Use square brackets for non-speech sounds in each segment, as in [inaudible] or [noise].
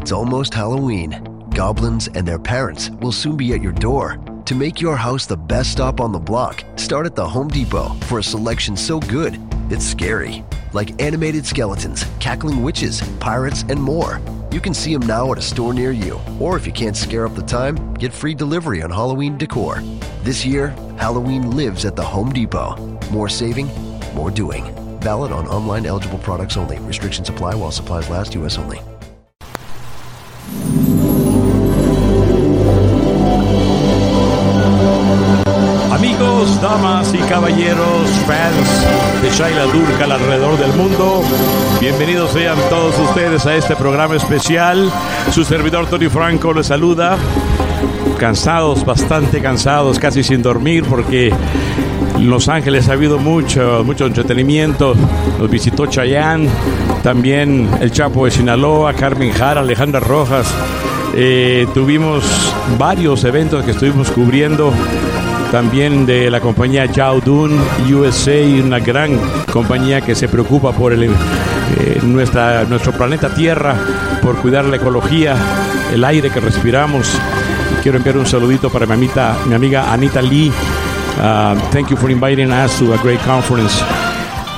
It's almost Halloween. Goblins and their parents will soon be at your door. To make your house the best stop on the block, start at the Home Depot for a selection so good, it's scary. Like animated skeletons, cackling witches, pirates, and more. You can see them now at a store near you. Or if you can't scare up the time, get free delivery on Halloween decor. This year, Halloween lives at the Home Depot. More saving, more doing. Valid on online eligible products only. Restrictions apply while supplies last, U.S. only. Y caballeros, fans de Shaila Durkal alrededor del mundo, bienvenidos sean todos ustedes a este programa especial. Su servidor Tony Franco les saluda. Cansados, bastante cansados, casi sin dormir porque en Los Ángeles ha habido mucho, mucho entretenimiento. Nos visitó Chayanne, también el Chapo de Sinaloa, Carmen Jara, Alejandra Rojas. Eh, tuvimos varios eventos que estuvimos cubriendo también de la compañía Dun USA, una gran compañía que se preocupa por el, eh, nuestro planeta Tierra, por cuidar la ecología, el aire que respiramos. Quiero enviar un saludito para mi, amita, mi amiga Anita Lee. Uh, thank you for inviting us to a great conference.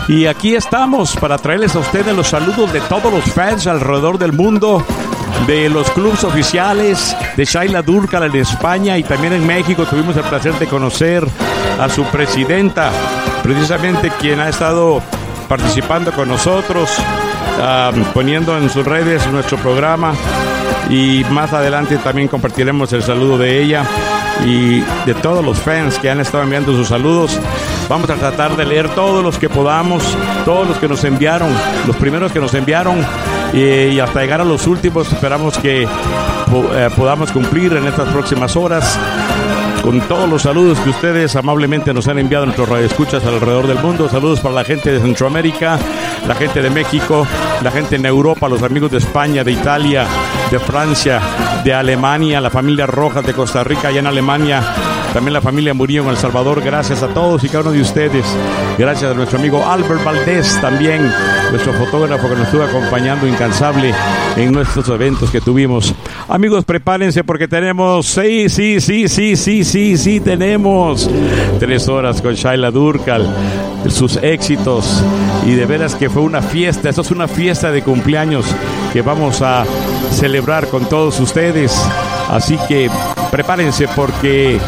Y aquí estamos para traerles a ustedes los saludos de todos los fans alrededor del mundo de los clubes oficiales de Shaila Durkal en España y también en México. Tuvimos el placer de conocer a su presidenta, precisamente quien ha estado participando con nosotros, um, poniendo en sus redes nuestro programa y más adelante también compartiremos el saludo de ella y de todos los fans que han estado enviando sus saludos. Vamos a tratar de leer todos los que podamos, todos los que nos enviaron, los primeros que nos enviaron y, hasta llegar a los últimos. Esperamos que eh, podamos cumplir en estas próximas horas con todos los saludos que ustedes amablemente nos han enviado nuestros radioescuchas alrededor del mundo. Saludos para la gente de Centroamérica, la gente de México, la gente en Europa, los amigos de España, de Italia, de Francia, de Alemania, la familia Rojas de Costa Rica, allá en Alemania, también la familia Murillo en El Salvador. Gracias a todos y cada uno de ustedes. Gracias a nuestro amigo Albert Valdés también, nuestro fotógrafo que nos estuvo acompañando incansable en nuestros eventos que tuvimos. Amigos, prepárense porque tenemos, sí, sí, sí, sí, sí, sí, sí, tenemos tres horas con Shaila Durkal, sus éxitos y de veras que fue una fiesta, esto es una fiesta de cumpleaños que vamos a celebrar con todos ustedes. Así que prepárense porque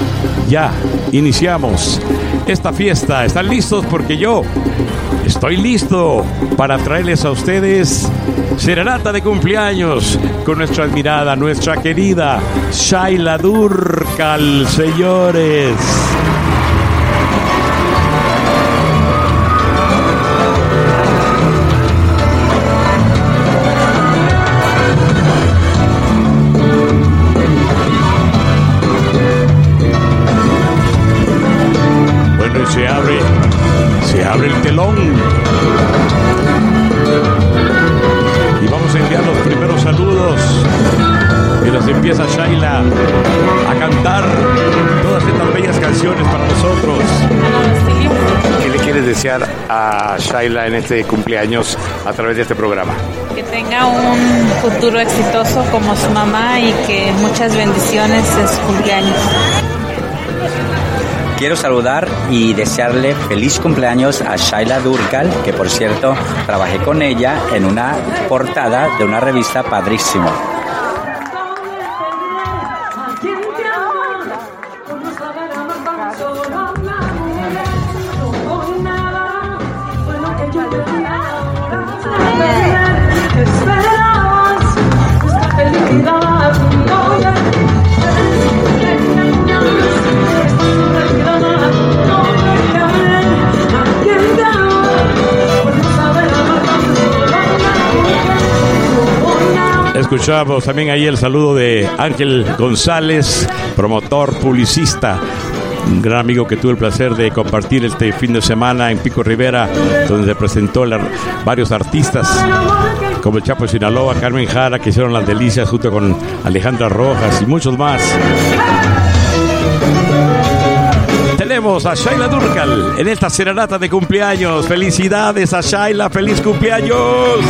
ya iniciamos esta fiesta. ¿Están listos? Porque yo estoy listo para traerles a ustedes serenata de cumpleaños con nuestra admirada, nuestra querida Shaila Durkal, señores. A Shaila en este cumpleaños a través de este programa? Que tenga un futuro exitoso como su mamá y que muchas bendiciones en su cumpleaños. Quiero saludar y desearle feliz cumpleaños a Shaila Durkal, que por cierto trabajé con ella en una portada de una revista padrísimo. Escuchamos también ahí el saludo de Ángel González, promotor, publicista, un gran amigo que tuve el placer de compartir este fin de semana en Pico Rivera, donde se presentó varios artistas como el Chapo Sinaloa, Carmen Jara, que hicieron las delicias junto con Alejandra Rojas y muchos más. Tenemos a Shaila Durkal en esta serenata de cumpleaños. Felicidades a Shaila, feliz cumpleaños.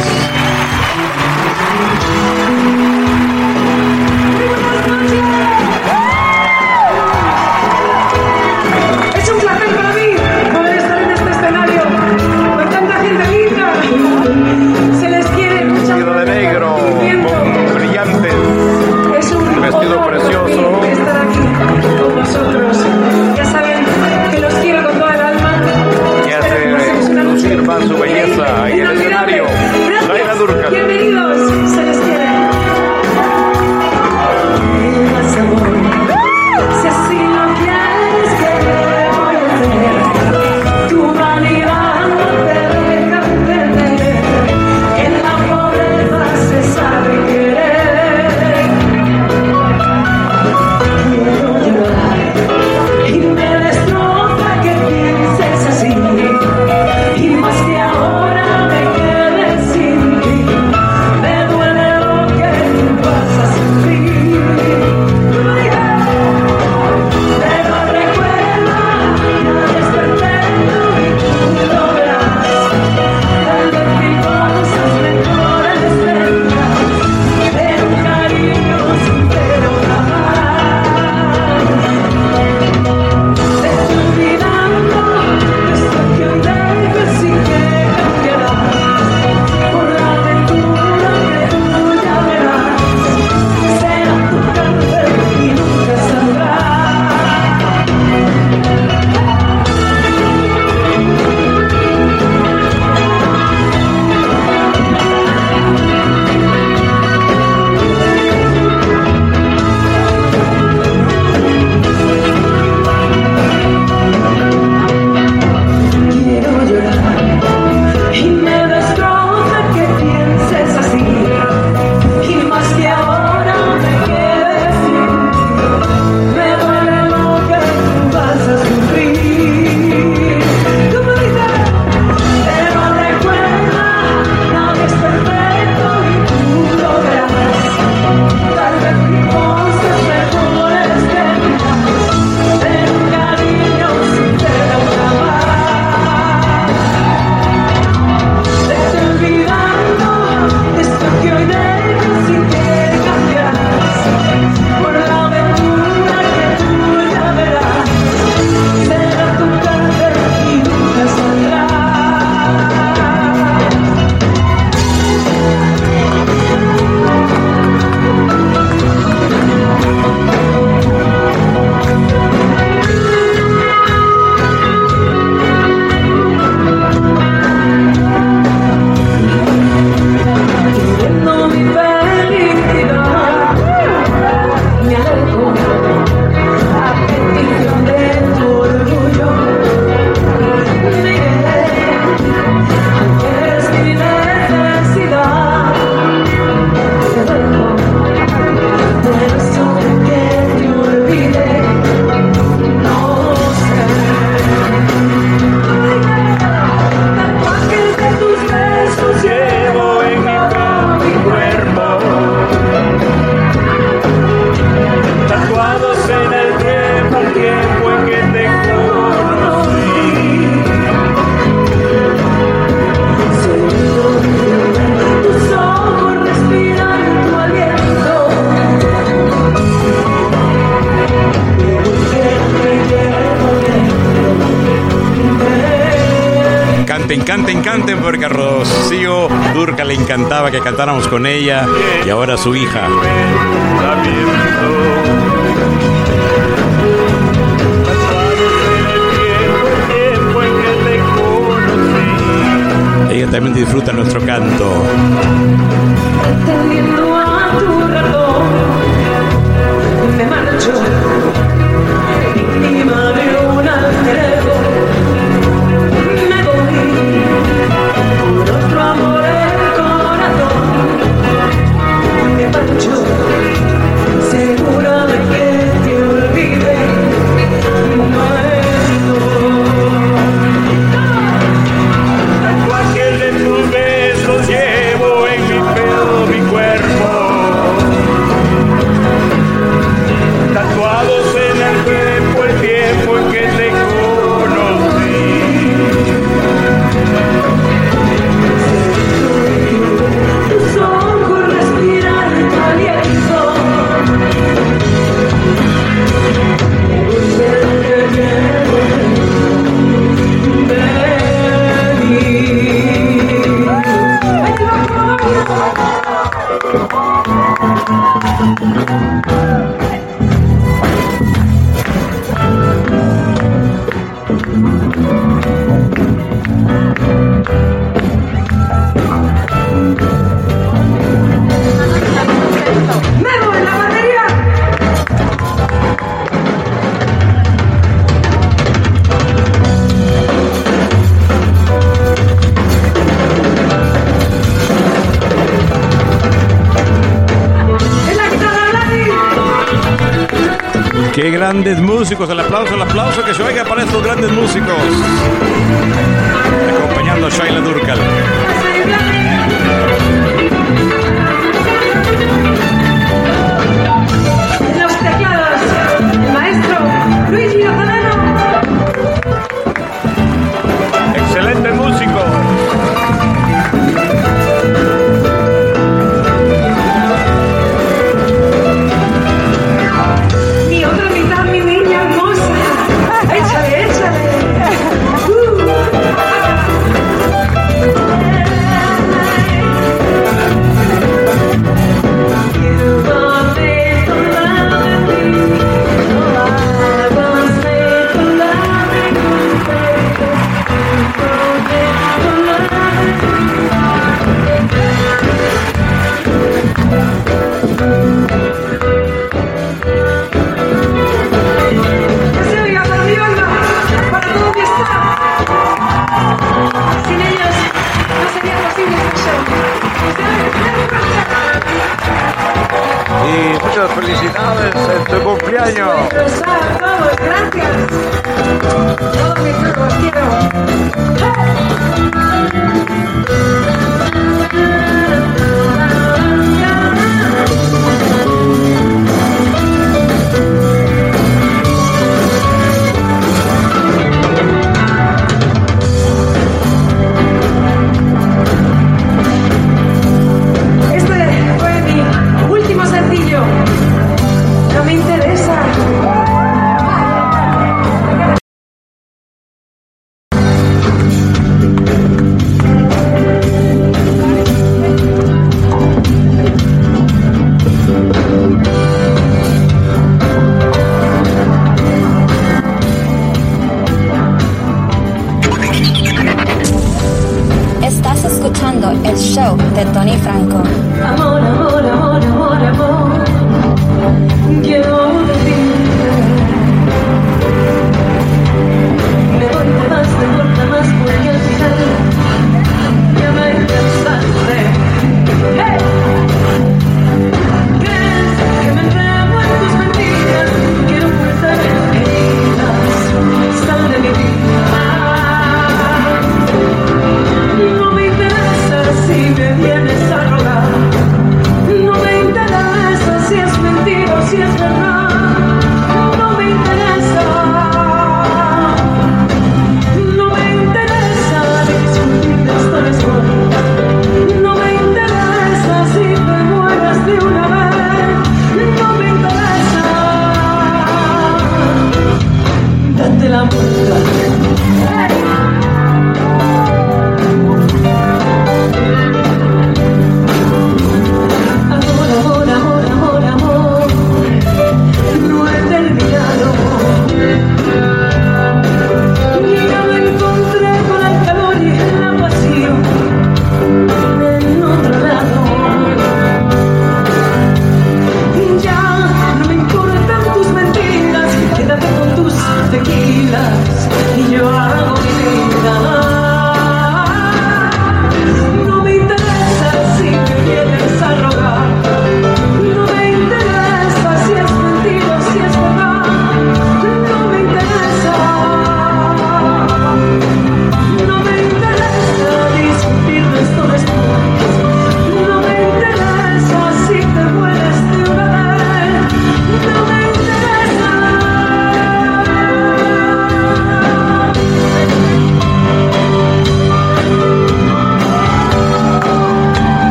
También disfruta nuestro canto.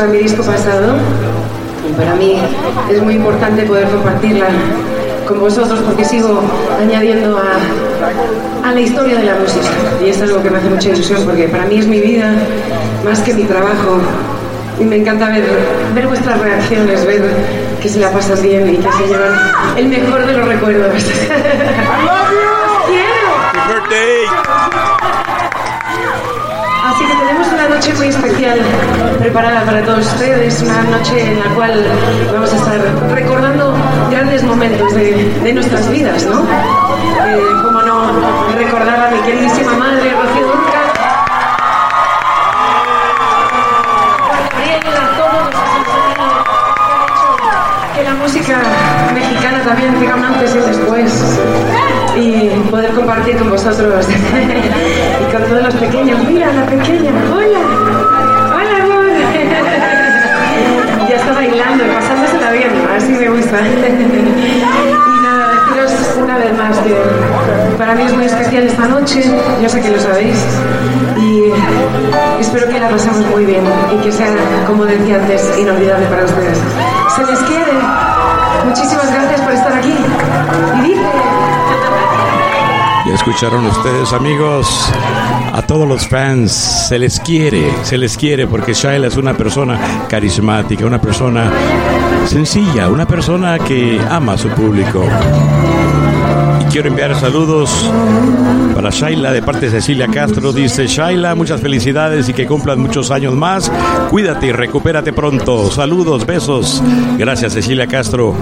Para mi disco pasado. Y para mí es muy importante poder compartirla con vosotros porque sigo añadiendo a, a la historia de la música. Y es algo que me hace mucha ilusión porque para mí es mi vida más que mi trabajo. Y me encanta ver, ver vuestras reacciones, ver que se la pasan bien y que se llevan el mejor de los recuerdos. [laughs] Así que tenemos una noche muy especial preparada para todos ustedes, una noche en la cual vamos a estar recordando grandes momentos de, de nuestras vidas, ¿no? Eh, como no, recordar a mi queridísima madre, Rocío Durca, Gabriel, a todos los que han hecho que la mexicana también un antes y después y poder compartir con vosotros [laughs] y con todos los pequeños. Mira, la pequeña. Hola. Hola, amor. [laughs] Ya está bailando pasándosela bien. Así me gusta. [laughs] Y nada, deciros una vez más que para mí es muy especial esta noche. Yo sé que lo sabéis. Y espero que la pasemos muy bien y que sea, como decía antes, inolvidable para ustedes. Se les quiere. Muchísimas gracias por estar aquí. Ya escucharon ustedes, amigos, a todos los fans. Se les quiere, se les quiere porque Shaila es una persona carismática, una persona sencilla, una persona que ama a su público. Quiero enviar saludos para Shaila de parte de Cecilia Castro. Dice Shaila, muchas felicidades y que cumplan muchos años más. Cuídate y recupérate pronto. Saludos, besos. Gracias, Cecilia Castro,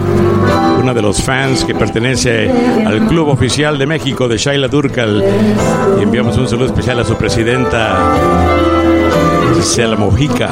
una de los fans que pertenece al Club Oficial de México de Shaila Durcal. Y enviamos un saludo especial a su presidenta, Gisela Mojica.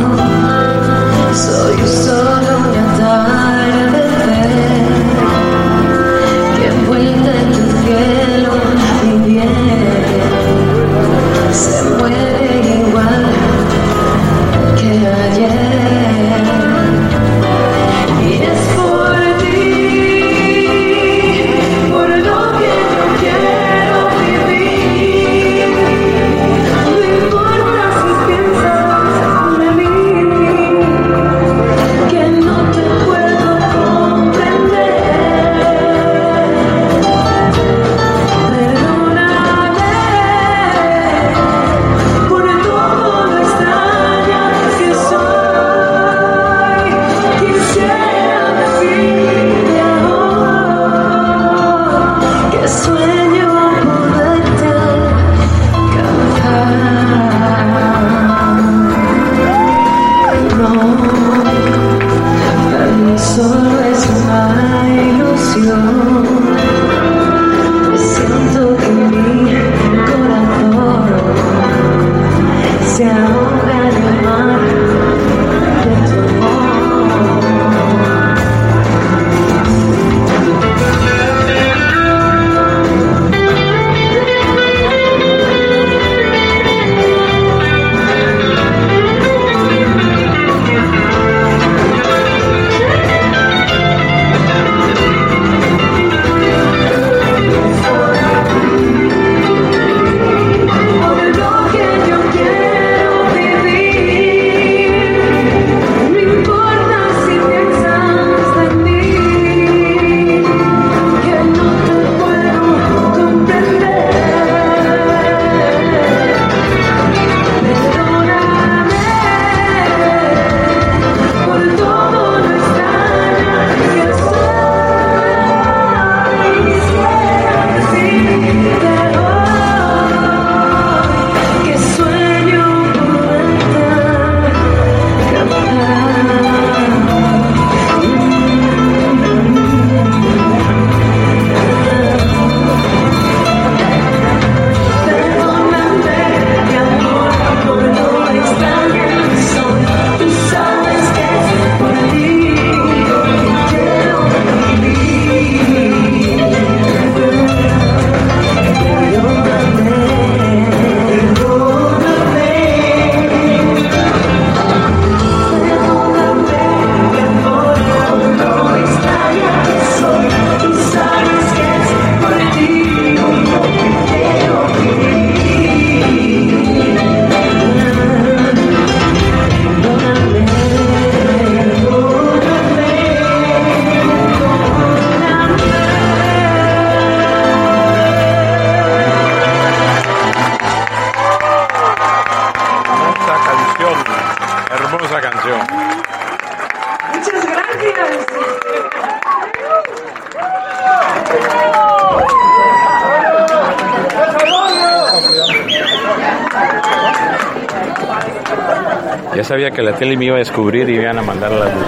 Que la tele me iba a descubrir y me iban a mandar a la luz.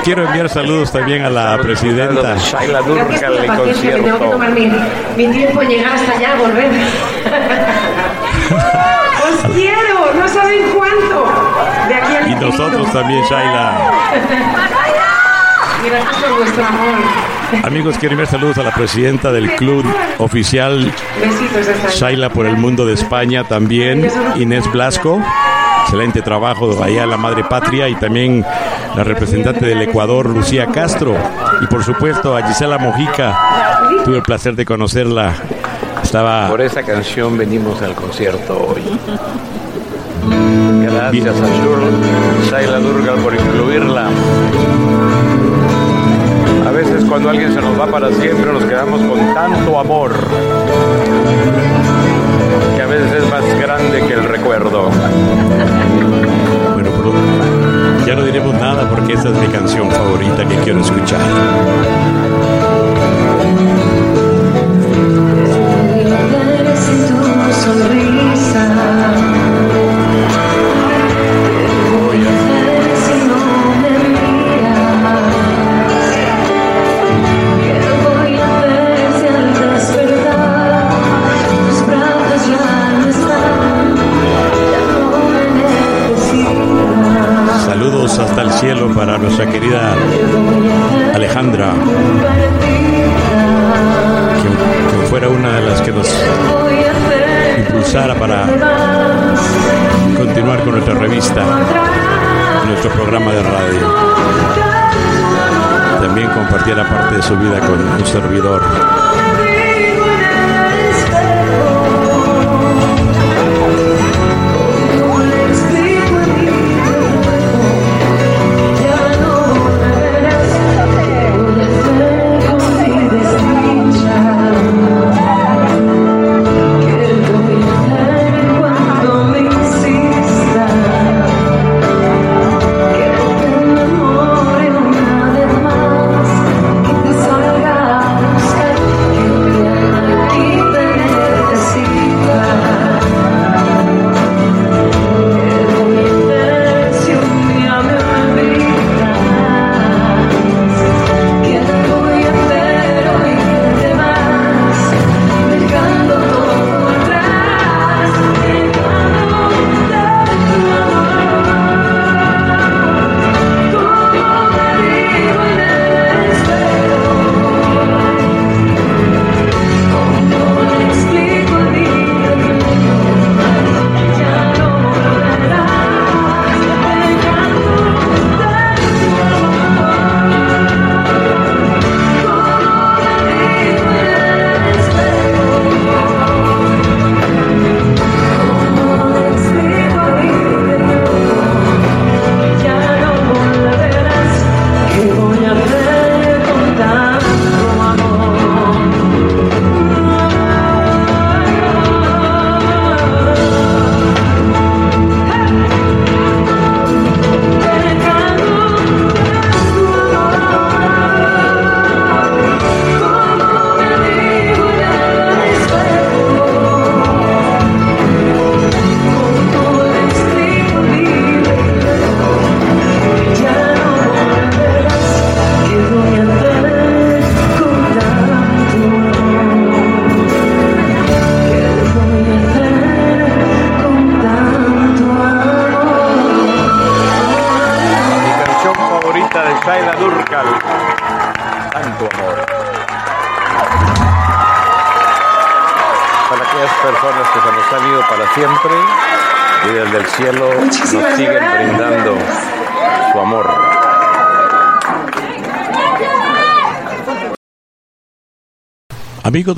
[laughs] Quiero enviar saludos también a la presidenta. Shaila Durcal paciencia que tengo que concierto. tomar mi, mi tiempo en llegar hasta allá, volver. [laughs] Os quiero, no saben cuánto. De aquí al Y nosotros también, Shaila. [laughs] Gracias por vuestro amor. Amigos, quiero enviar saludos a la presidenta del club oficial Shaila por el mundo de España también, Inés Blasco. Excelente trabajo allá la madre patria y también la representante del Ecuador, Lucía Castro. Y por supuesto a Gisela Mojica. Tuve el placer de conocerla. Estaba Por esa canción venimos al concierto hoy. Gracias a Shur- Shaila Durgal por incluirla. Cuando alguien se nos va para siempre nos quedamos con tanto amor que a veces es más grande que el recuerdo. Bueno, pero ya no diremos nada porque esa es mi canción favorita que quiero escuchar.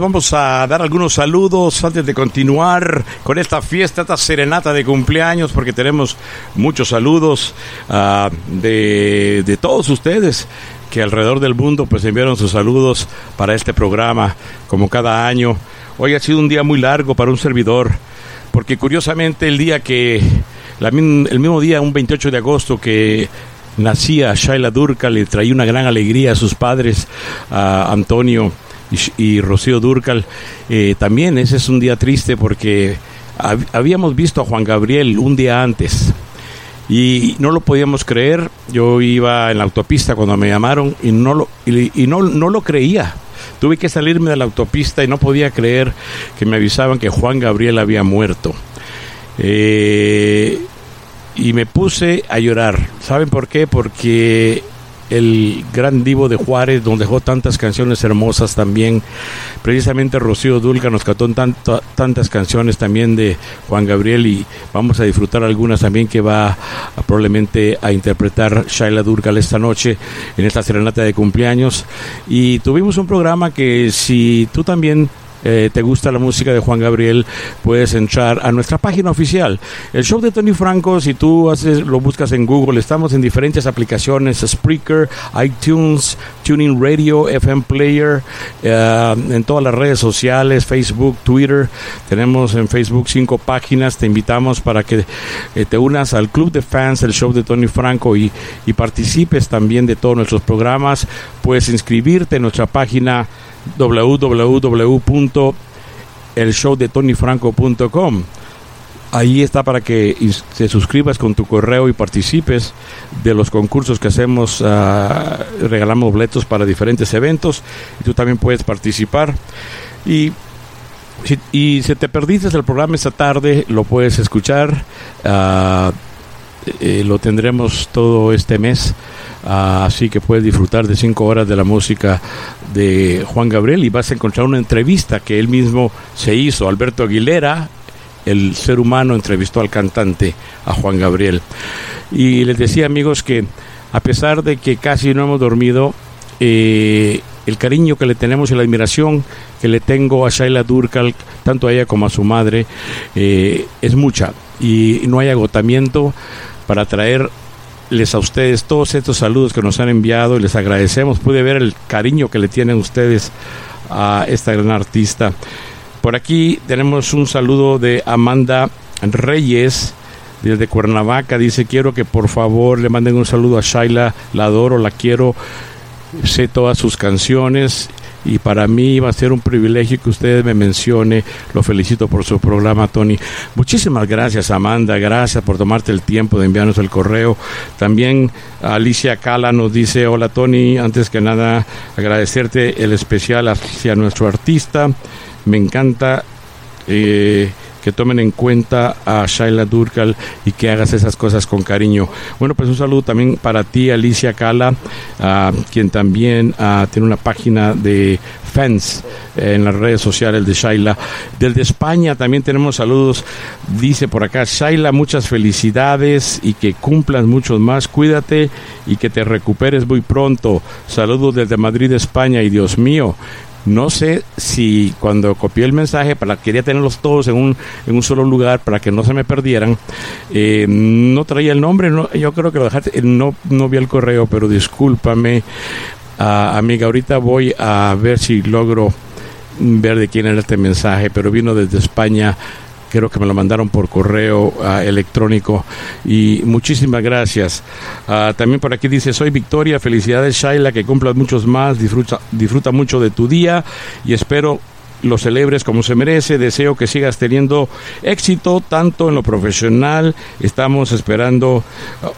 Vamos a dar algunos saludos antes de continuar con esta fiesta, esta serenata de cumpleaños, porque tenemos muchos saludos ah, de, todos ustedes que alrededor del mundo pues enviaron sus saludos para este programa, como cada año. Hoy ha sido un día muy largo para un servidor, porque curiosamente el día que el mismo día, un 28 de agosto, que nacía Shaila Durcal, le traía una gran alegría a sus padres, a Antonio y, Rocío Durcal. Eh, también ese es un día triste porque hab- habíamos visto a Juan Gabriel un día antes y no lo podíamos creer. Yo iba en la autopista cuando me llamaron y no lo, y, y no, no lo creía. Tuve que salirme de la autopista y no podía creer que me avisaban que Juan Gabriel había muerto. Eh, y me puse a llorar. ¿Saben por qué? Porque el gran divo de Juárez, donde dejó tantas canciones hermosas también, precisamente Rocío Dulca nos cantó tantas canciones también de Juan Gabriel y vamos a disfrutar algunas también que va probablemente a interpretar Shaila Durcal esta noche en esta serenata de cumpleaños. Y tuvimos un programa que si tú también eh, te gusta la música de Juan Gabriel, puedes entrar a nuestra página oficial. El show de Tony Franco, si tú haces, lo buscas en Google, estamos en diferentes aplicaciones, Spreaker, iTunes, Tuning Radio, FM Player, eh, en todas las redes sociales, Facebook, Twitter. Tenemos en Facebook cinco páginas. Te invitamos para que eh, te unas al club de fans del show de Tony Franco y, y participes también de todos nuestros programas. Puedes inscribirte en nuestra página www.elshowdetonyfranco.com. Ahí está para que te suscribas con tu correo y participes de los concursos que hacemos. ah, regalamos boletos para diferentes eventos y tú también puedes participar. Y si, y si te perdiste el programa esta tarde, lo puedes escuchar. ah, eh, lo tendremos todo este mes. Ah, así que puedes disfrutar de cinco horas de la música de Juan Gabriel y vas a encontrar una entrevista que él mismo se hizo. Alberto Aguilera, el ser humano, entrevistó al cantante, a Juan Gabriel. Y les decía, amigos, que a pesar de que casi no hemos dormido, eh, el cariño que le tenemos y la admiración que le tengo a Shaila Durkal, tanto a ella como a su madre, eh, es mucha. Y no hay agotamiento para traerles a ustedes todos estos saludos que nos han enviado y les agradecemos. Pude ver el cariño que le tienen ustedes a esta gran artista. Por aquí tenemos un saludo de Amanda Reyes desde Cuernavaca. Dice, quiero que por favor le manden un saludo a Shaila. La adoro, la quiero. Sé todas sus canciones y para mí va a ser un privilegio que usted me mencione. Lo felicito por su programa, Tony. Muchísimas gracias, Amanda. Gracias por tomarte el tiempo de enviarnos el correo. También Alicia Cala nos dice, hola Tony, antes que nada agradecerte el especial hacia nuestro artista. Me encanta eh, que tomen en cuenta a Shaila Durkal y que hagas esas cosas con cariño. Bueno, pues un saludo también para ti, Alicia Cala, quien también ah, tiene una página de fans eh, en las redes sociales de Shaila. Desde España también tenemos saludos. Dice por acá, Shaila, muchas felicidades y que cumplas muchos más. Cuídate y que te recuperes muy pronto. Saludos desde Madrid, España. Y Dios mío, no sé si cuando copié el mensaje, para quería tenerlos todos en un, en un solo lugar para que no se me perdieran, eh, no traía el nombre, no, yo creo que lo dejaste, eh, no, no vi el correo, pero discúlpame, Ah, amiga, ahorita voy a ver si logro ver de quién era este mensaje, pero vino desde España. Creo que me lo mandaron por correo ah, electrónico y muchísimas gracias. Ah, también por aquí dice, soy Victoria, felicidades Shaila, que cumplas muchos más, disfruta, disfruta mucho de tu día y espero lo celebres como se merece. Deseo que sigas teniendo éxito tanto en lo profesional. Estamos esperando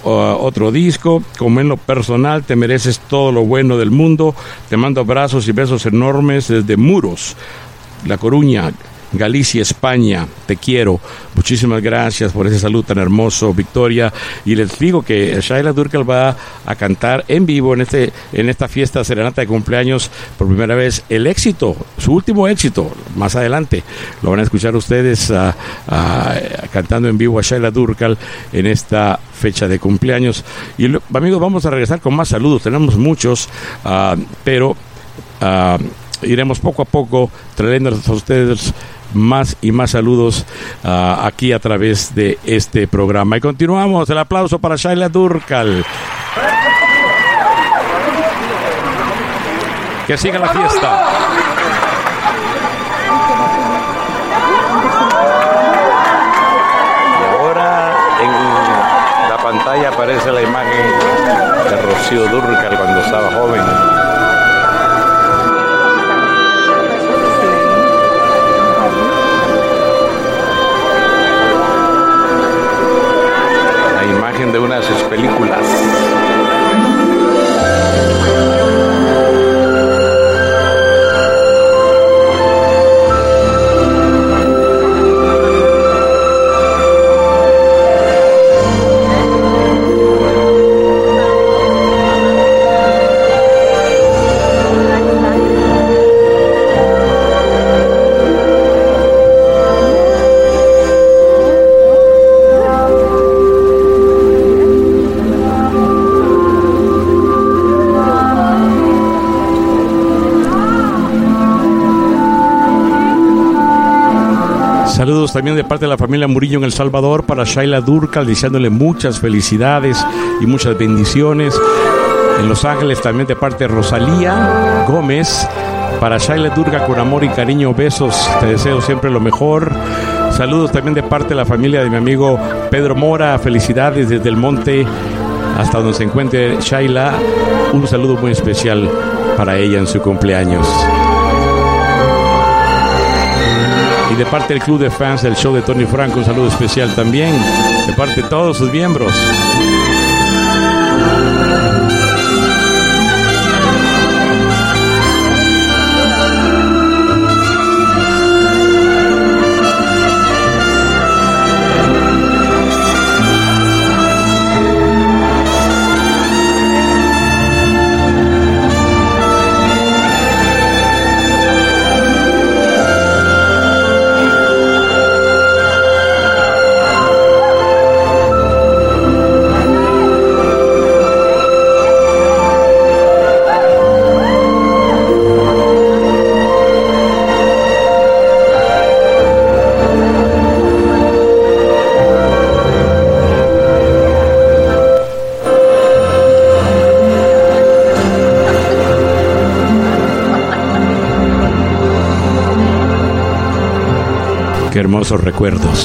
uh, otro disco. Como en lo personal, te mereces todo lo bueno del mundo. Te mando abrazos y besos enormes desde Muros, La Coruña. Galicia, España, te quiero. Muchísimas gracias por ese saludo tan hermoso, Victoria. Y les digo que Shaila Durkal va a cantar en vivo en, este, en esta fiesta serenata de cumpleaños por primera vez el éxito, su último éxito, más adelante. Lo van a escuchar ustedes ah, ah, cantando en vivo a Shaila Durkal en esta fecha de cumpleaños. Y amigos, vamos a regresar con más saludos. Tenemos muchos, ah, pero iremos poco a poco trayéndoles a ustedes más y más saludos ah, aquí a través de este programa. Y continuamos. El aplauso para Shaila Durkal. Que siga la fiesta. Y ahora, en aparece la imagen de Rocío Durcal cuando estaba joven. De una También de parte de la familia Murillo en El Salvador para Shaila Durcal, deseándole muchas felicidades y muchas bendiciones. En Los Ángeles también de parte de Rosalía Gómez. Para Shaila Durga con amor y cariño, besos. Te deseo siempre lo mejor. Saludos también de parte de la familia de mi amigo Pedro Mora. Felicidades desde el monte hasta donde se encuentre Shaila. Un saludo muy especial para ella en su cumpleaños. Y de parte del club de fans del show de Tony Franco, un saludo especial también. De parte de todos sus miembros. Hermosos recuerdos.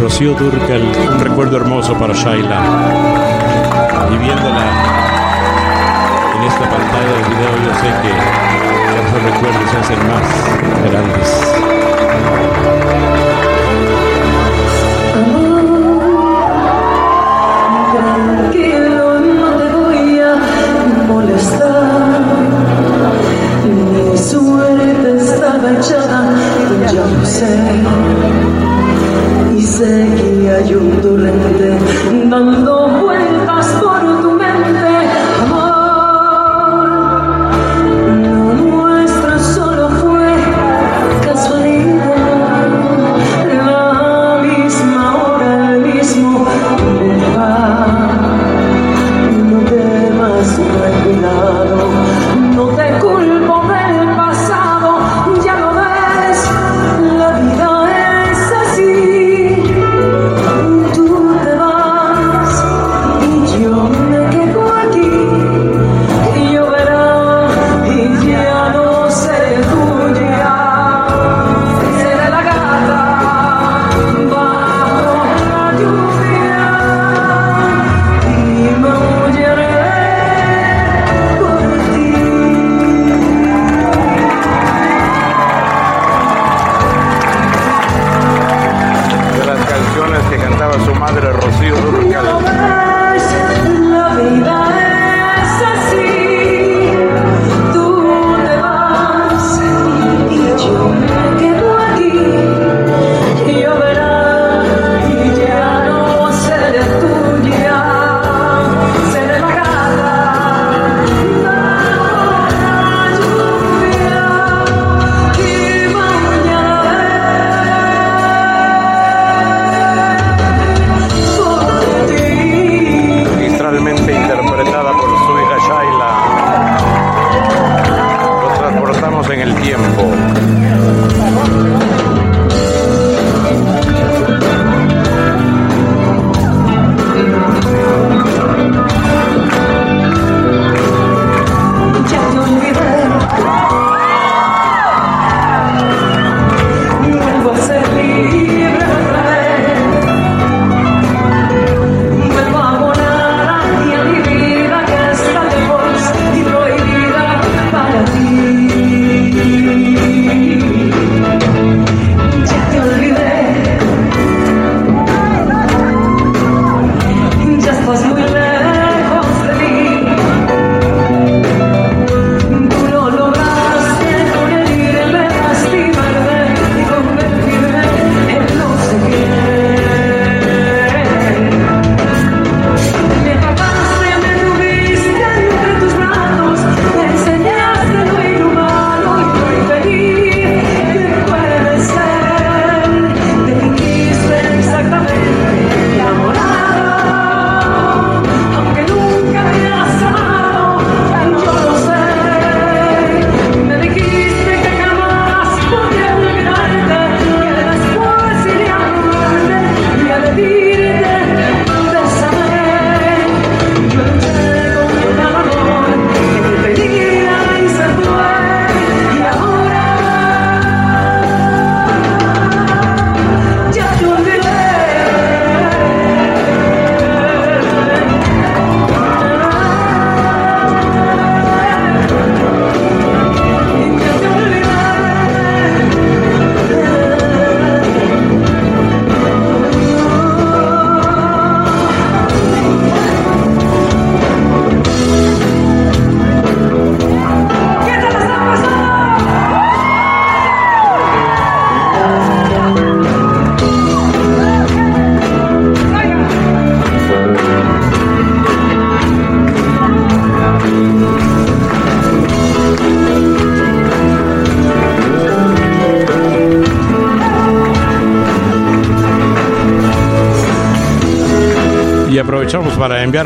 Rocío Durcal, un recuerdo hermoso para Shaila. Y viéndola en esta pantalla del video, yo sé que esos recuerdos hacen más grandes. Suerte estaba echada, ya lo sé. Y sé que hay un torrente dando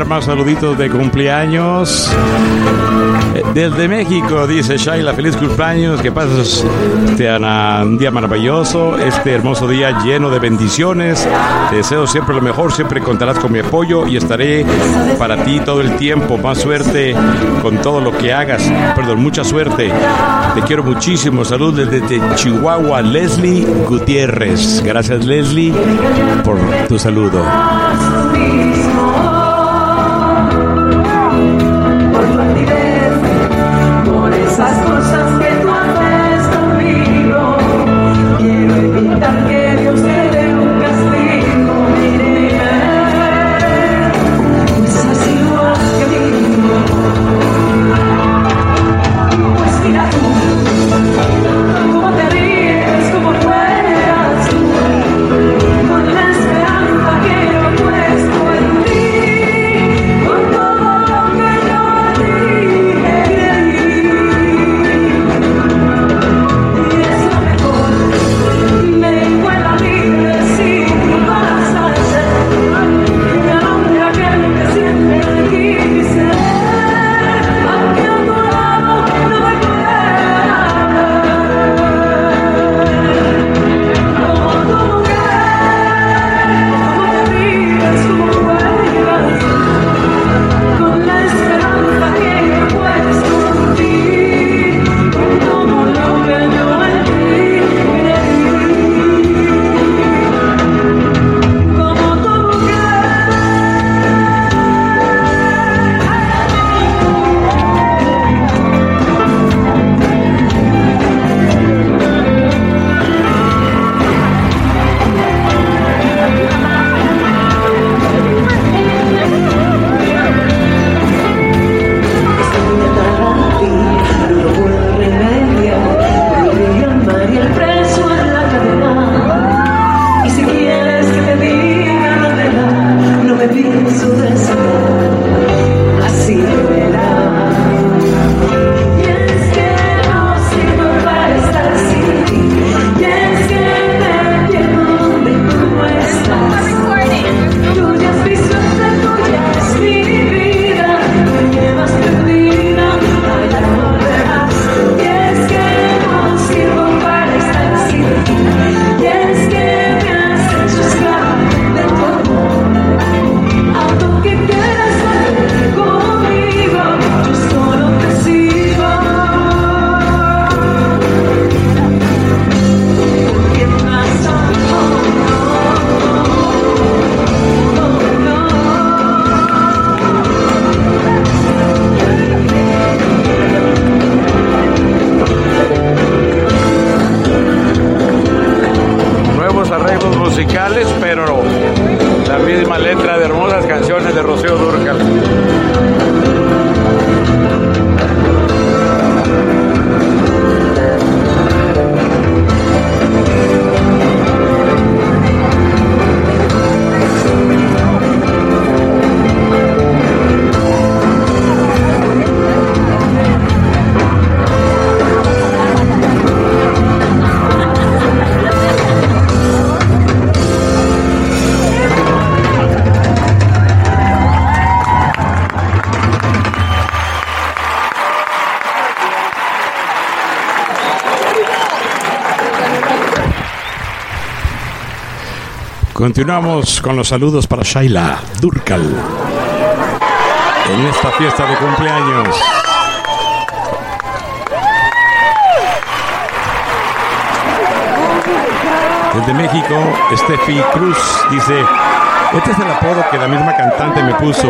más saluditos de cumpleaños. Eh, Desde México, dice Shaila, feliz cumpleaños, que pases este, un día maravilloso, este hermoso día lleno de bendiciones. Te deseo siempre lo mejor, siempre contarás con mi apoyo y estaré para ti todo el tiempo. Más suerte con todo lo que hagas. Perdón, mucha suerte. Te quiero muchísimo. Salud desde Chihuahua, Leslie Gutiérrez. Gracias, Leslie, por tu saludo. Continuamos con los saludos para Shaila Durcal en esta fiesta de cumpleaños. Desde México, Steffi Cruz dice, este es el apodo que la misma cantante me puso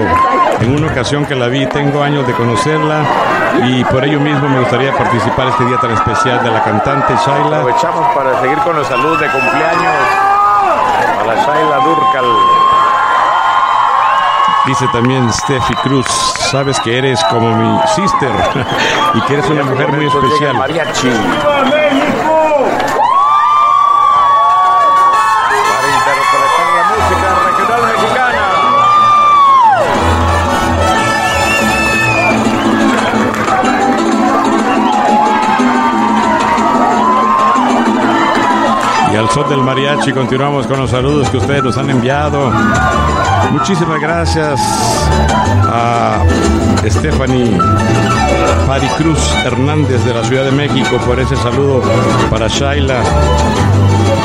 en una ocasión que la vi, tengo años de conocerla y por ello mismo me gustaría participar este día tan especial de la cantante Shaila. Aprovechamos para seguir con los saludos de cumpleaños a la Shaila Durcal. Dice también Steffi Cruz, sabes que eres como mi sister [laughs] y que eres una mujer muy especial. Mariachi. Al son del mariachi continuamos con los saludos que ustedes nos han enviado. Muchísimas gracias a Stephanie Paricruz Hernández de la Ciudad de México por ese saludo para Shaila.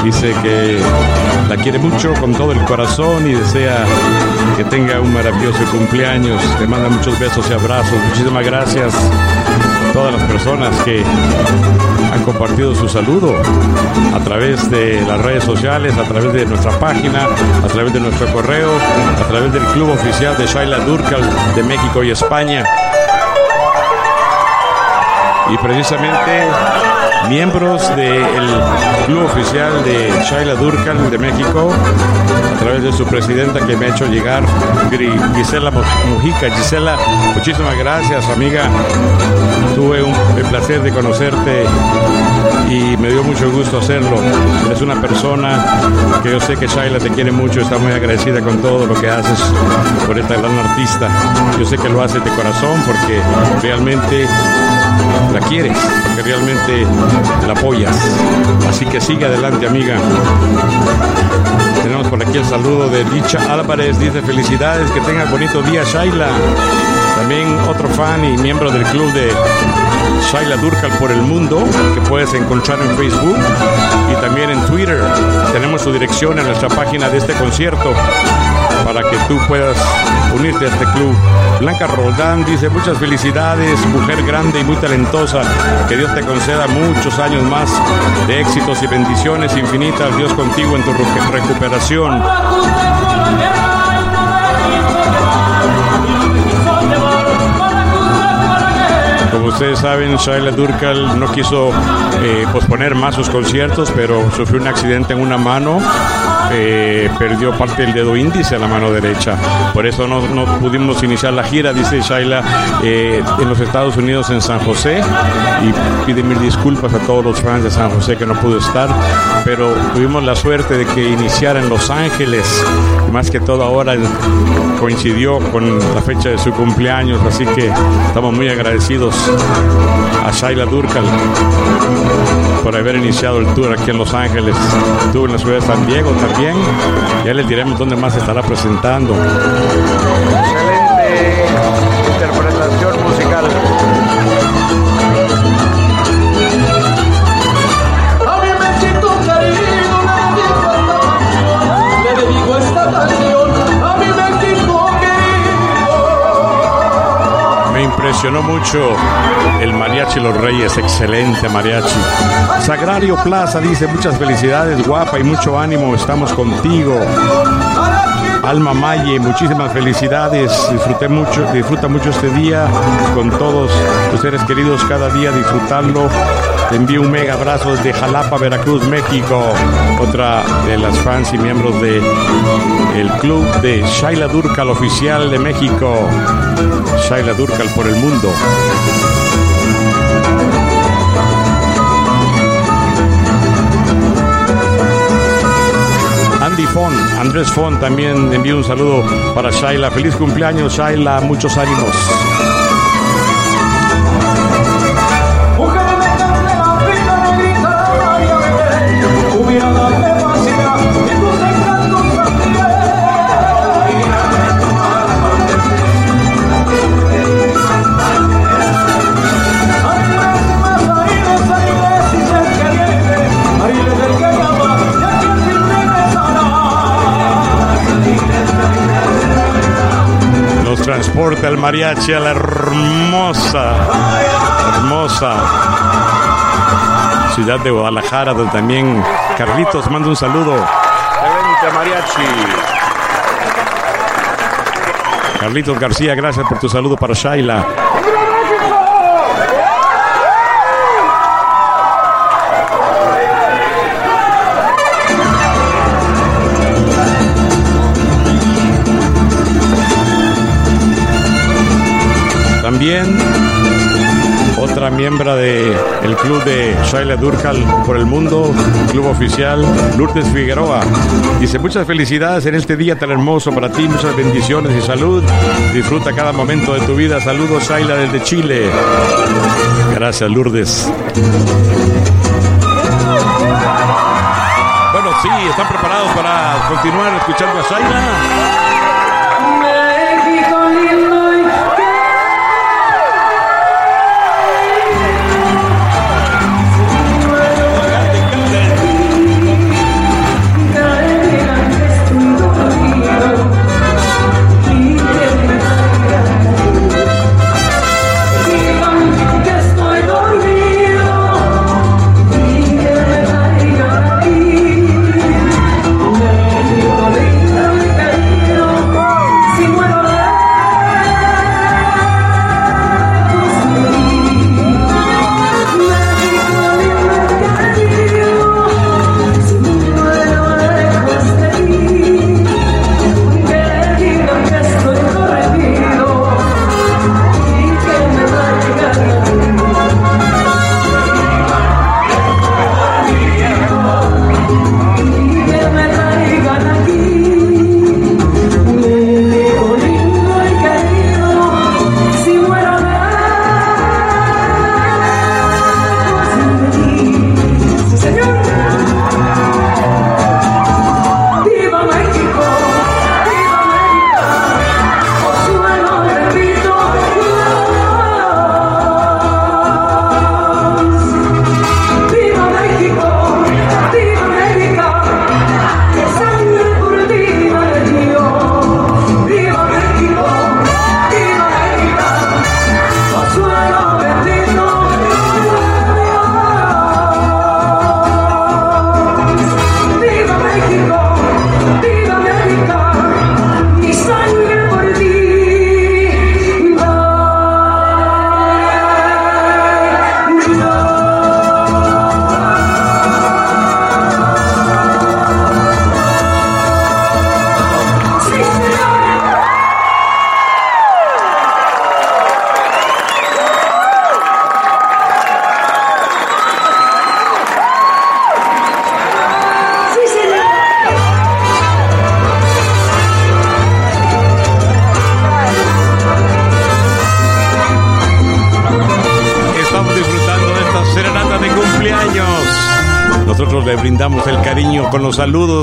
Dice que la quiere mucho con todo el corazón y desea que tenga un maravilloso cumpleaños. Le manda muchos besos y abrazos. Muchísimas gracias todas las personas que han compartido su saludo a través de las redes sociales, a través de nuestra página, a través de nuestro correo, a través del club oficial de Shaila Durcal de México y España. Y precisamente miembros del club oficial de Shaila Durcal de México, a través de su presidenta que me ha hecho llegar, Gisela Mujica. Gisela, muchísimas gracias, amiga. Tuve un, el placer de conocerte y me dio mucho gusto hacerlo. Eres una persona que yo sé que Shaila te quiere mucho, está muy agradecida con todo lo que haces por esta gran artista. Yo sé que lo haces de corazón porque realmente la quieres, porque realmente la apoyas. Así que sigue adelante, amiga. Tenemos por aquí el saludo de Dicha Álvarez. Dice felicidades, que tengas bonito día, Shaila. También otro fan y miembro del club de Shaila Durcal por el mundo, que puedes encontrar en Facebook y también en Twitter. Tenemos su dirección en nuestra página de este concierto para que tú puedas unirte a este club. Blanca Roldán dice muchas felicidades, mujer grande y muy talentosa. Que Dios te conceda muchos años más de éxitos y bendiciones infinitas. Dios contigo en tu recu- recuperación. Como ustedes saben, Shaila Durkal no quiso eh, posponer más sus conciertos, pero sufrió un accidente en una mano, perdió parte del dedo índice a la mano derecha. Por eso no, pudimos iniciar la gira, dice Shaila, eh, en los Estados Unidos, en San José, y pide mil disculpas a todos los fans de San José que no pudo estar, pero tuvimos la suerte de que iniciara en Los Ángeles, y más que todo ahora coincidió con la fecha de su cumpleaños, así que estamos muy agradecidos a Shaila Durkal por haber iniciado el tour aquí en Los Ángeles. Estuvo en la ciudad de San Diego también. Ya les diremos dónde más se estará presentando. Excelente interpretación musical. A mi México querido le dedico esta canción, le dedico esta canción, a mi México querido. Me impresionó mucho el mariachi Los Reyes, excelente mariachi. Sagrario Plaza dice muchas felicidades, guapa y mucho ánimo, estamos contigo. Alma Maye, muchísimas felicidades, disfruté mucho, disfruta mucho este día con todos tus seres queridos, cada día disfrutarlo. Te envío un mega abrazo desde Jalapa, Veracruz, México. Otra de las fans y miembros de club de Shaila Durcal oficial de México. Shaila Durcal por el mundo. Andy Font, Andrés Font también envío un saludo para Shaila. Feliz cumpleaños, Shaila, muchos ánimos. Transporta el mariachi a la hermosa, hermosa ciudad de Guadalajara, donde también Carlitos manda un saludo. Excelente mariachi. Carlitos García, gracias por tu saludo para Shaila. Otra miembro del el club de Shaila Durkal por el mundo, club oficial, Lourdes Figueroa. Dice muchas felicidades en este día tan hermoso para ti, muchas bendiciones y salud. Disfruta cada momento de tu vida. Saludos Shaila desde Chile. Gracias Lourdes. Bueno, sí, están preparados para continuar escuchando a Shaila.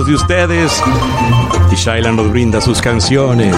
de ustedes. Y Shaila nos brinda sus canciones.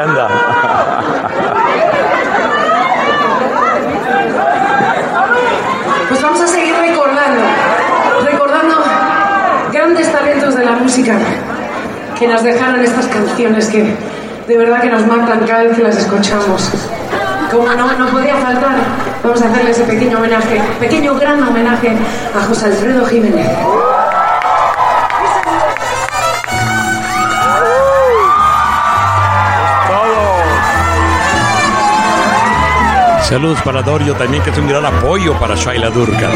anda. Pues vamos a seguir recordando, recordando grandes talentos de la música que nos dejaron estas canciones que de verdad que nos matan cada vez que las escuchamos. Como no, no podía faltar, vamos a hacerle ese pequeño homenaje, pequeño gran homenaje a José Alfredo Jiménez. Saludos para Dorio también, que es un gran apoyo para Shaila Durka.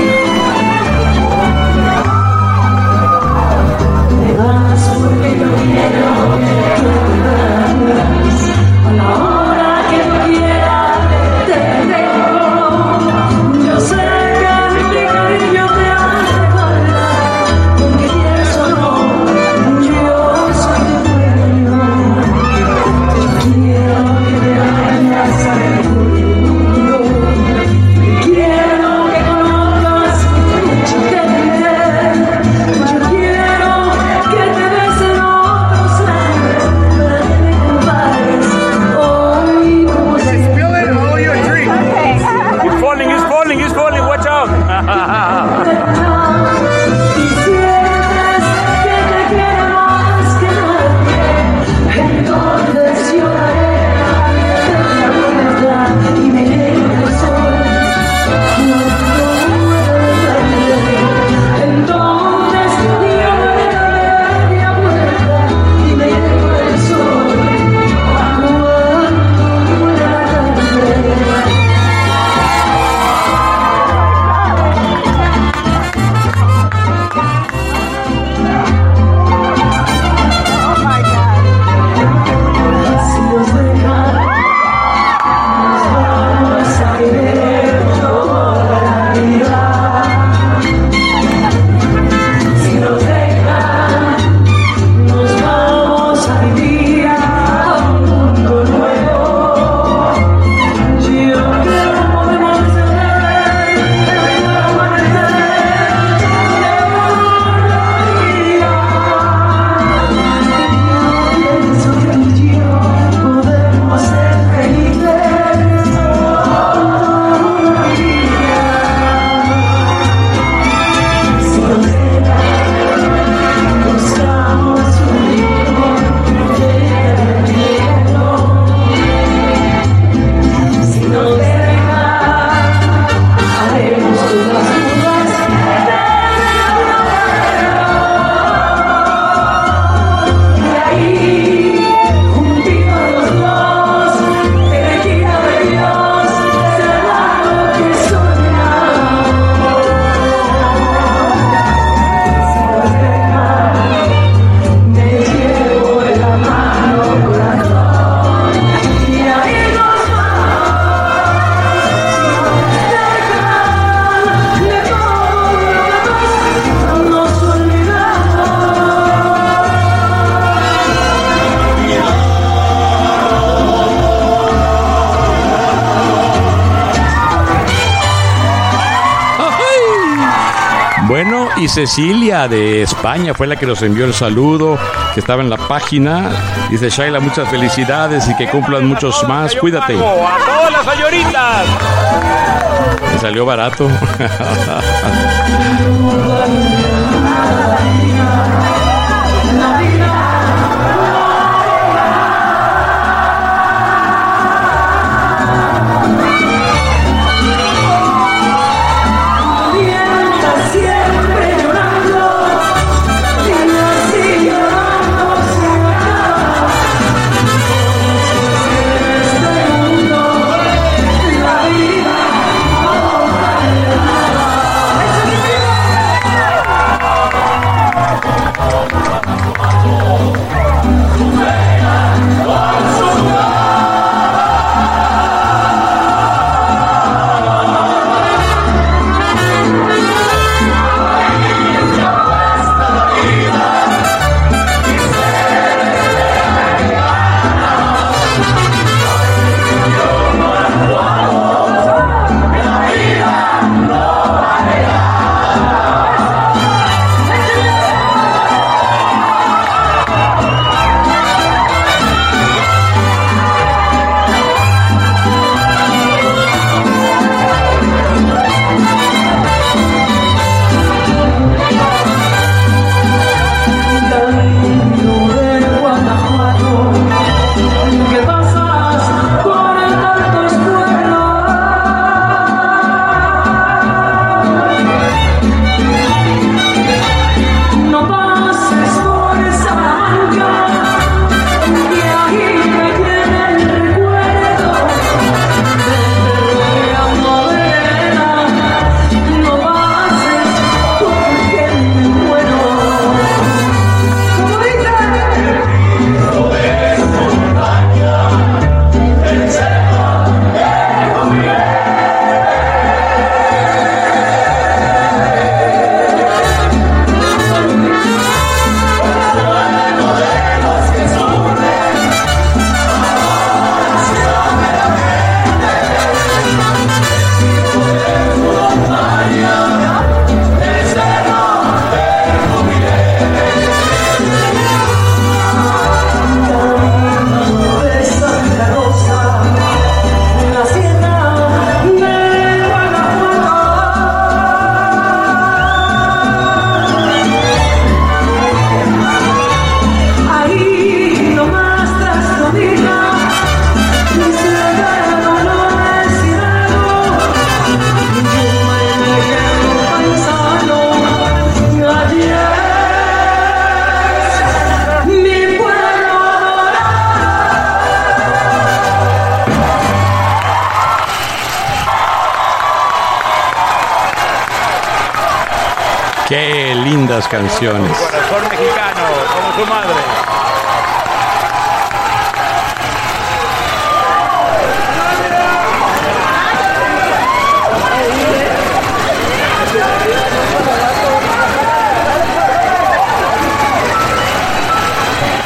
Cecilia de España fue la que nos envió el saludo, que estaba en la página. Dice Shaila, muchas felicidades y que cumplan muchos más. Cuídate. A todas las señoritas. Me salió barato. [laughs] [laughs]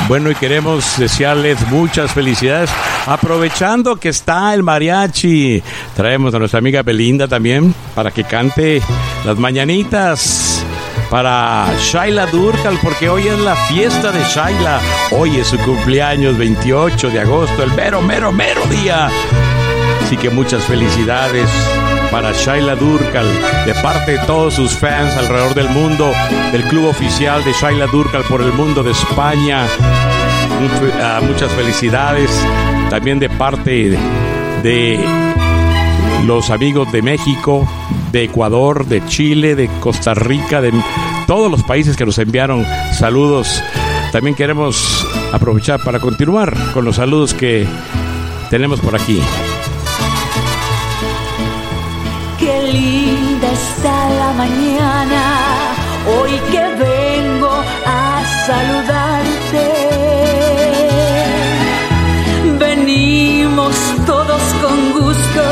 Bueno, y queremos desearles muchas felicidades. Aprovechando que está el mariachi, traemos a nuestra amiga Belinda también para que cante las mañanitas para Shaila Durkal, porque hoy es la fiesta de Shaila. Hoy es su cumpleaños, 28 de agosto, el mero, mero, mero día. Así que muchas felicidades para Shaila Durkal de parte de todos sus fans alrededor del mundo, del club oficial de Shaila Durkal por el mundo de España. Ah, muchas felicidades también de parte de los amigos de México, de Ecuador, de Chile, de Costa Rica, de todos los países que nos enviaron saludos. También queremos aprovechar para continuar con los saludos que tenemos por aquí. Linda está la mañana, hoy que vengo a saludarte. Venimos todos con gusto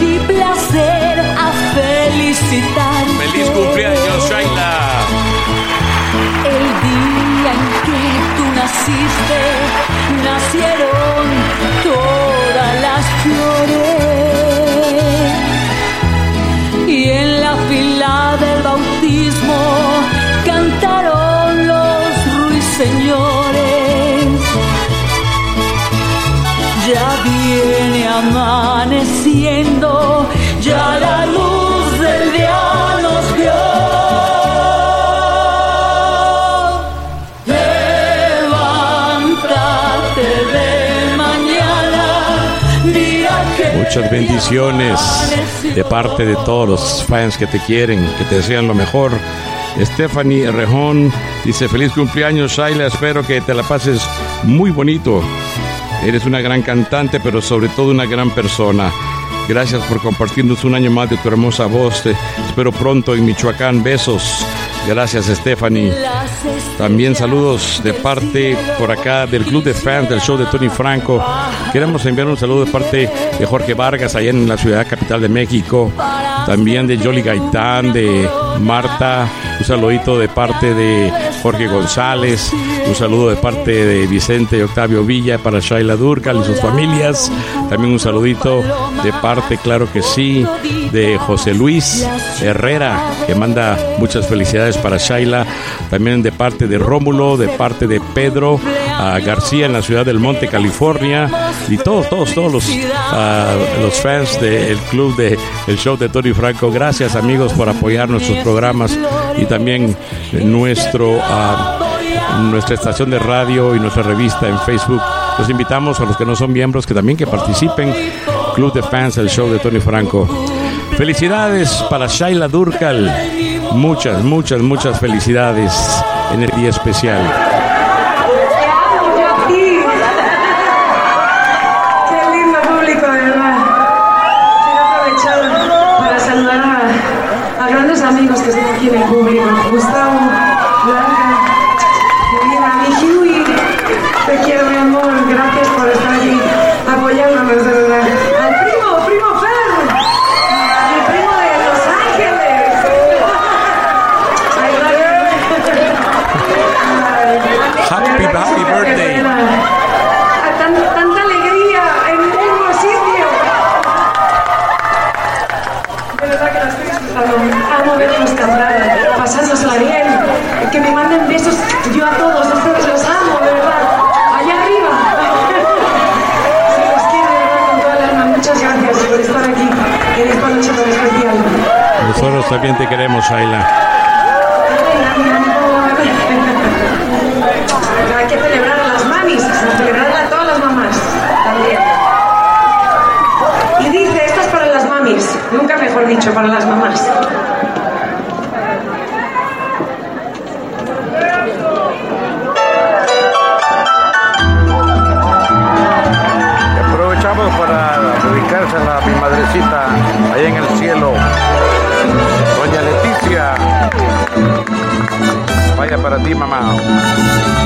y placer a felicitarte. ¡Feliz cumpleaños, Shaila! El día en que tú naciste, nacieron amaneciendo, ya la luz del día nos dio. Levántate de mañana, que Muchas bendiciones de parte de todos los fans que te quieren, que te desean lo mejor. Stephanie Rejón dice feliz cumpleaños Shaila, espero que te la pases muy bonito. Eres una gran cantante, pero sobre todo una gran persona. Gracias por compartirnos un año más de tu hermosa voz. Espero pronto en Michoacán. Besos. Gracias Stephanie. También saludos de parte por acá del club de fans del show de Tony Franco. Queremos enviar un saludo de parte de Jorge Vargas allá en la ciudad capital de México. También de Jolly Gaitán, de Marta. Un saludito de parte de Jorge González. Un saludo de parte de Vicente y Octavio Villa para Shaila Durcal y sus familias. También un saludito de parte, claro que sí, de José Luis Herrera, que manda muchas felicidades para Shaila. También de parte de Rómulo, de parte de Pedro ah, García en la ciudad del Monte, California. Y todos, todos, todos los, ah, los fans del club de el show de Tony Franco. Gracias amigos por apoyar nuestros programas y también nuestro ah, nuestra estación de radio y nuestra revista en Facebook. Los invitamos a los que no son miembros que también que participen. Club de Fans, el show de Tony Franco. Felicidades para Shaila Durkal. Muchas, muchas, muchas felicidades en el día especial. Yo a ti. Qué lindo público, de verdad. Quiero aprovechar para saludar a, a grandes amigos que están aquí en el público. Gustavo, Blanca, mi vida, mi Huey. Te quiero, mi amor. Gracias por estar aquí apoyándonos, de verdad. Al primo, primo Fer. Mi primo de Los Ángeles. I love you. Happy, happy birthday. A tan- tanta alegría en un mismo sitio. De verdad que la estoy disfrutando. Amo verlos cantar, pasándosela bien. Que me manden besos yo a todos ustedes los amo, de verdad. Allá arriba. Se los quiero de verdad con toda el alma. Muchas gracias por estar aquí en esta noche tan especial. Te queremos, Shaila. Ay, mi amor. Hay que celebrar a las mamis, celebrar a todas las mamás también. Y dice, esto es para las mamis, nunca mejor dicho, para las mamás. Para ti, mamá.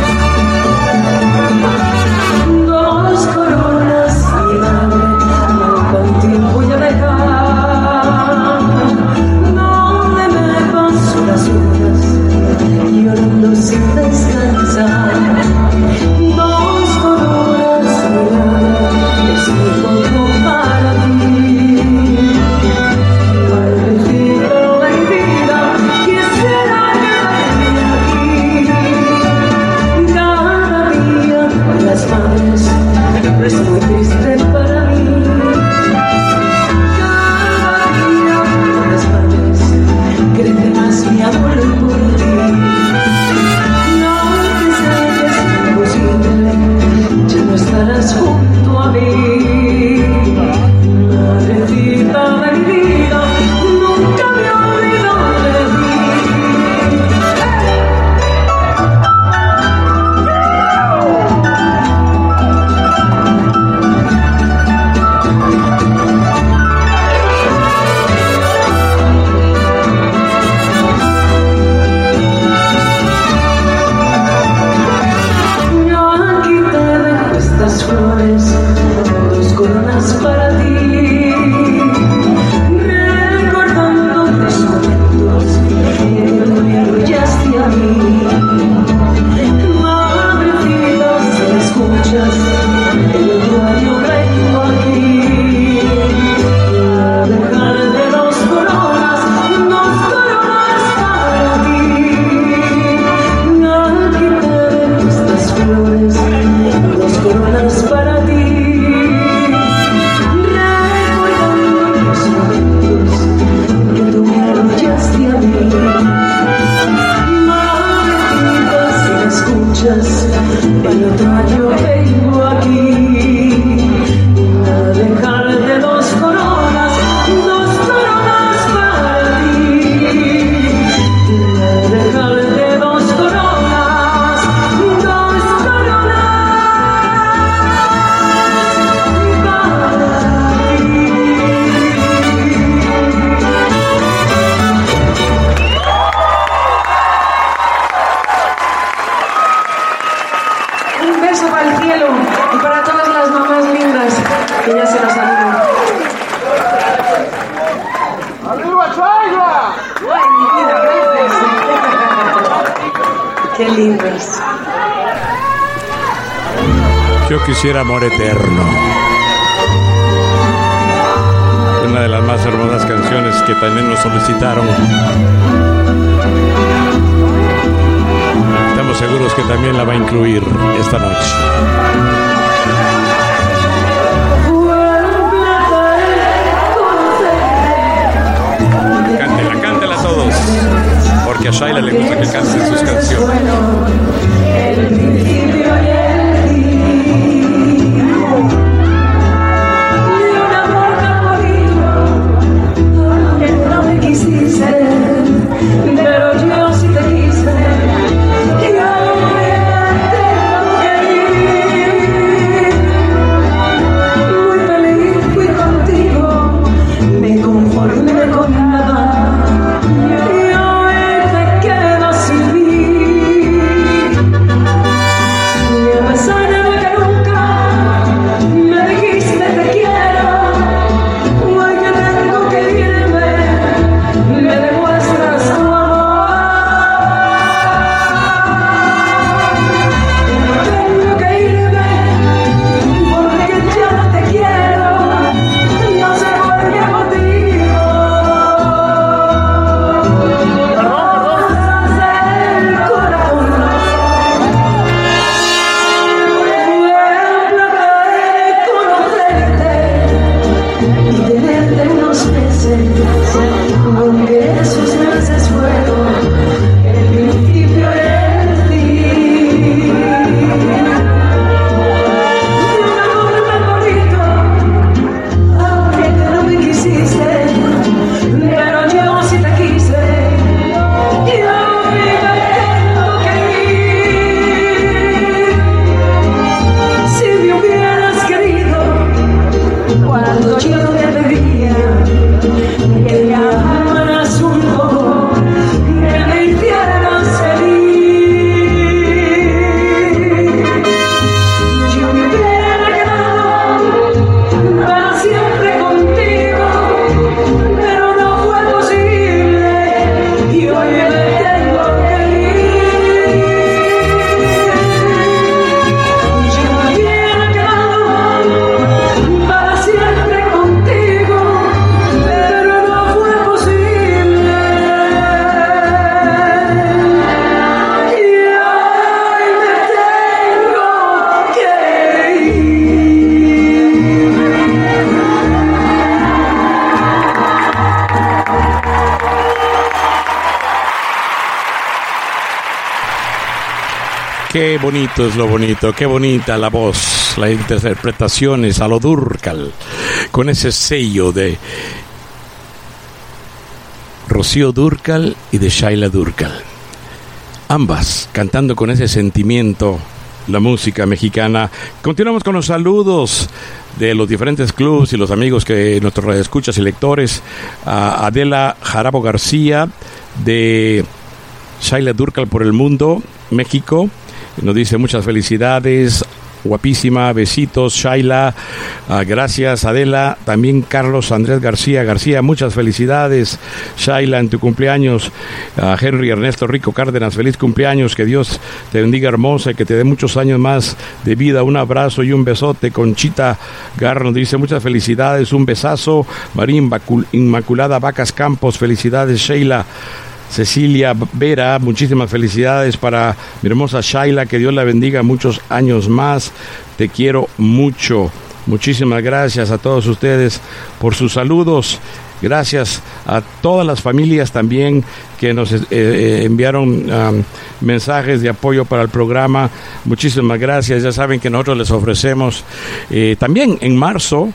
Yo quisiera bonito es lo bonito, qué bonita la voz, las interpretaciones a lo Durcal, con ese sello de Rocío Durcal y de Shaila Durcal. Ambas cantando con ese sentimiento la música mexicana. Continuamos con los saludos de los diferentes clubs y los amigos que nuestros escuchas y lectores. A Adela Jarabo García de Shaila Durcal por el Mundo, México. Nos dice muchas felicidades guapísima, besitos, Shaila, ah, gracias Adela, también Carlos Andrés García, García, muchas felicidades, Shaila, en tu cumpleaños, a Henry Ernesto Rico Cárdenas, feliz cumpleaños, que Dios te bendiga hermosa y que te dé muchos años más de vida, un abrazo y un besote, Conchita Garro dice muchas felicidades, un besazo, María Inmacul- Inmaculada Vacas Campos, felicidades, Sheila. Cecilia Vera, muchísimas felicidades para mi hermosa Shaila, que Dios la bendiga muchos años más. Te quiero mucho. Muchísimas gracias a todos ustedes por sus saludos. Gracias a todas las familias también que nos eh, eh, enviaron mensajes de apoyo para el programa. Muchísimas gracias. Ya saben que nosotros les ofrecemos eh, también en marzo,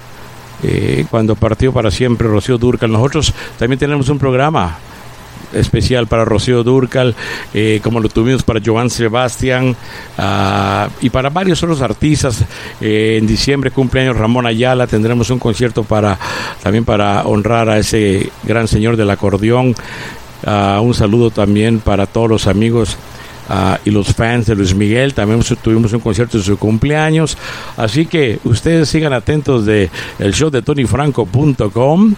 cuando partió para siempre Rocío Durcal, nosotros también tenemos un programa especial para Rocío Durcal, eh, como lo tuvimos para Joan Sebastián ah, y para varios otros artistas. Eh, en diciembre cumpleaños Ramón Ayala, tendremos un concierto para también para honrar a ese gran señor del acordeón. Ah, un saludo también para todos los amigos ah, y los fans de Luis Miguel. También tuvimos un concierto de su cumpleaños. Así que ustedes sigan atentos de show de tonyfranco.com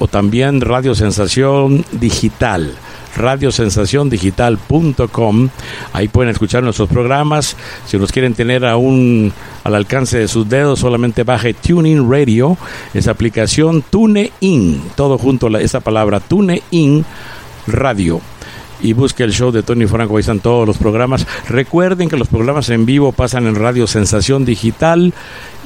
o también Radio Sensación Digital radiosensaciondigital.com ahí pueden escuchar nuestros programas. Si nos quieren tener aún al alcance de sus dedos solamente baje TuneIn Radio esa aplicación TuneIn todo junto la, esa palabra TuneIn Radio y busque el show de Tony Franco, ahí están todos los programas. Recuerden que los programas en vivo pasan en Radio Sensación Digital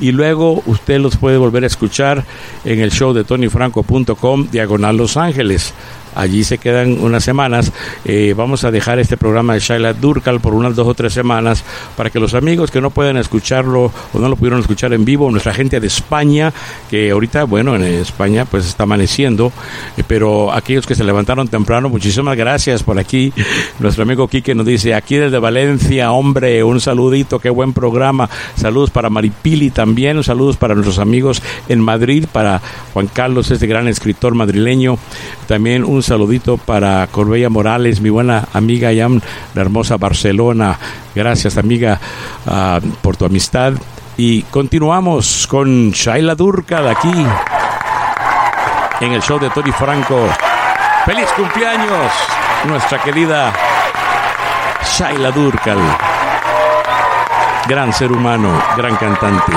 y luego usted los puede volver a escuchar en el show de tonyfranco.com, diagonal Los Ángeles. Allí se quedan unas semanas. Eh, vamos a dejar este programa de Shaila Durcal por unas dos o tres semanas para que los amigos que no pueden escucharlo o no lo pudieron escuchar en vivo, nuestra gente de España, que ahorita, bueno, en España pues está amaneciendo, eh, pero aquellos que se levantaron temprano, muchísimas gracias por aquí. Nuestro amigo Quique nos dice, aquí desde Valencia, hombre, un saludito, qué buen programa. Saludos para Maripili también, saludos para nuestros amigos en Madrid, para Juan Carlos, este gran escritor madrileño. También un saludito para Corbella Morales, mi buena amiga allá en la hermosa Barcelona. Gracias, amiga, ah, por tu amistad. Y continuamos con Shaila Durcal aquí en el show de Tony Franco. ¡Feliz cumpleaños! Nuestra querida Shaila Durcal. Gran ser humano, gran cantante.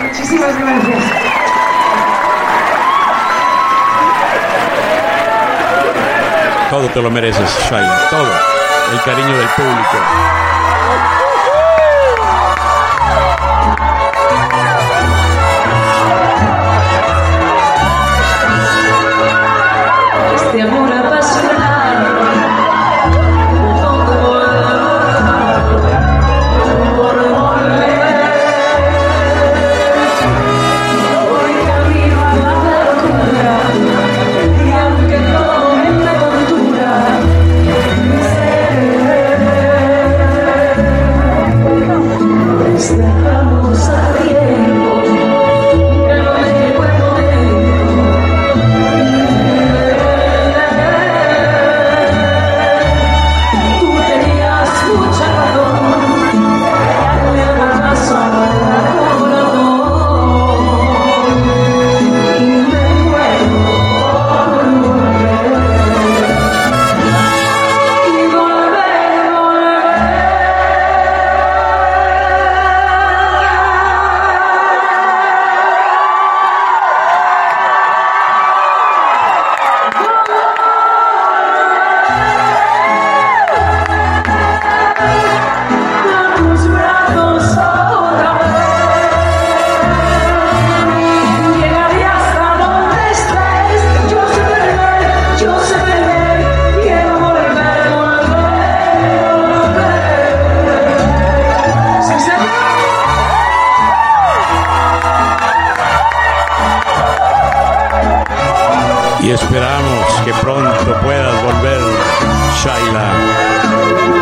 Muchísimas gracias. Todo te lo mereces, Shaila. Todo. El cariño del público. y esperamos que pronto puedas volver, Shaila.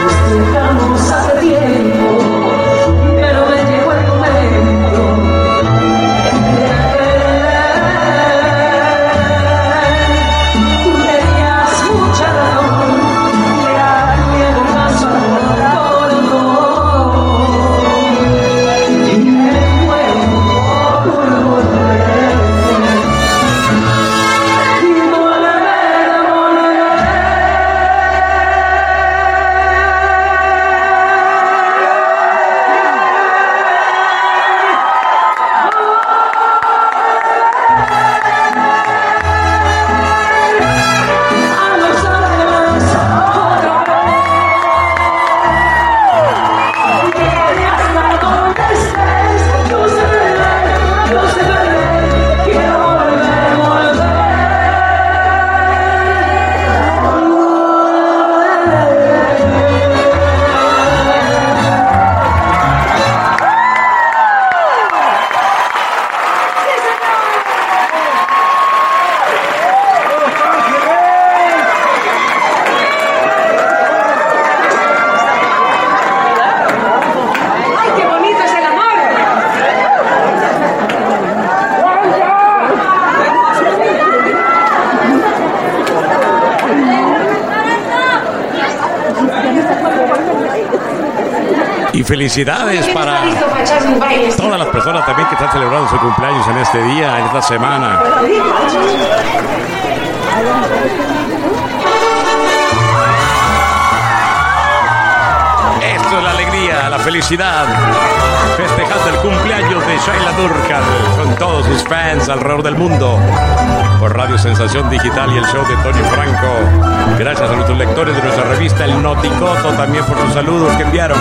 Felicidades ¿Quién para todas las personas también que están celebrando su cumpleaños en este día, en esta semana. Esto es la alegría, la felicidad. Festejando el cumpleaños de Shaila Durkal con todos sus fans alrededor del mundo. Por Radio Sensación Digital y el show de Tony Franco. Gracias a nuestros lectores de nuestra revista El Noticoto también por sus saludos que enviaron.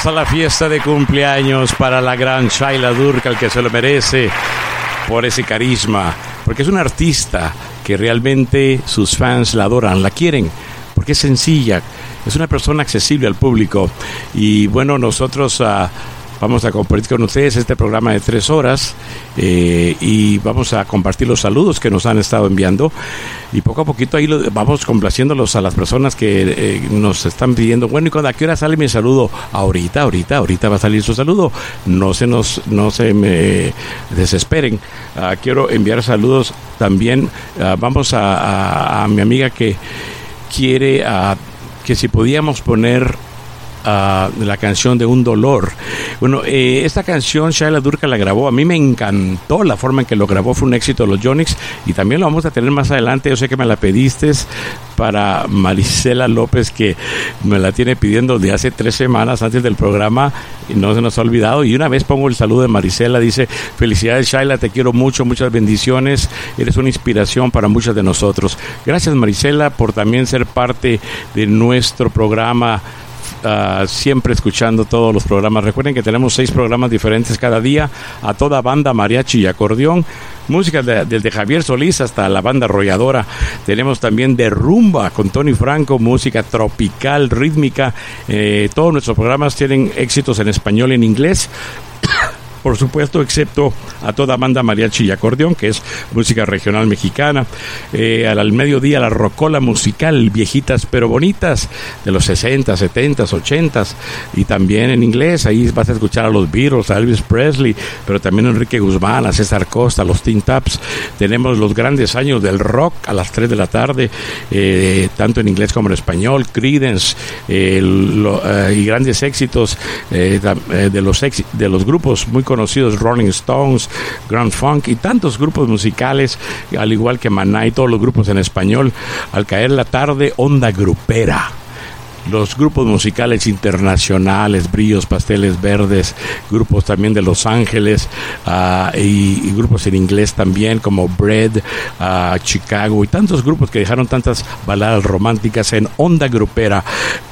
Hermosa la fiesta de cumpleaños para la gran Shaila Durkal que se lo merece por ese carisma, porque es una artista que realmente sus fans la adoran, la quieren, porque es sencilla, es una persona accesible al público. Y bueno, nosotros ah, vamos a compartir con ustedes este programa de tres horas eh, y vamos a compartir los saludos que nos han estado enviando y poco a poquito ahí lo- vamos complaciéndolos a las personas que eh, nos están pidiendo, bueno, ¿y cuándo a qué hora sale mi saludo? Ahorita, ahorita, ahorita va a salir su saludo. No se nos, no se me desesperen. Ah, quiero enviar saludos también. ah, vamos a, a- mi amiga que quiere ah, que si podíamos poner la canción de Un Dolor. Bueno, eh, esta canción Shaila Durka la grabó. A mí me encantó la forma en que lo grabó. Fue un éxito de los Jonix y también lo vamos a tener más adelante. Yo sé que me la pediste para Marisela López, que me la tiene pidiendo de hace tres semanas antes del programa y no se nos ha olvidado. Y una vez pongo el saludo de Marisela, dice, felicidades Shaila, te quiero mucho, muchas bendiciones, eres una inspiración para muchos de nosotros. Gracias Marisela por también ser parte de nuestro programa ah, siempre escuchando todos los programas. Recuerden que tenemos seis programas diferentes cada día, a toda banda mariachi y acordeón, música de- desde Javier Solís hasta la banda arrolladora. Tenemos también de rumba con Tony Franco, música tropical, rítmica. Eh, todos nuestros programas tienen éxitos en español y en inglés. Por supuesto, excepto a toda banda mariachi y acordeón, que es música regional mexicana. Eh, al, mediodía, la rocola musical, viejitas pero bonitas, de los 60, 70, 80 y también en inglés. Ahí vas a escuchar a los Beatles, a Elvis Presley, pero también a Enrique Guzmán, a César Costa, a los Teen Taps. Tenemos los grandes años del rock a las 3 de la tarde, eh, tanto en inglés como en español, Creedence eh, y grandes éxitos de, los exi- de los grupos muy conocidos, Rolling Stones, Grand Funk y tantos grupos musicales, al igual que Maná y todos los grupos en español. Al caer la tarde, onda grupera los grupos musicales internacionales, Brillos, Pasteles Verdes, grupos también de Los Ángeles ah, y, grupos en inglés también como Bread, ah, Chicago y tantos grupos que dejaron tantas baladas románticas en onda grupera.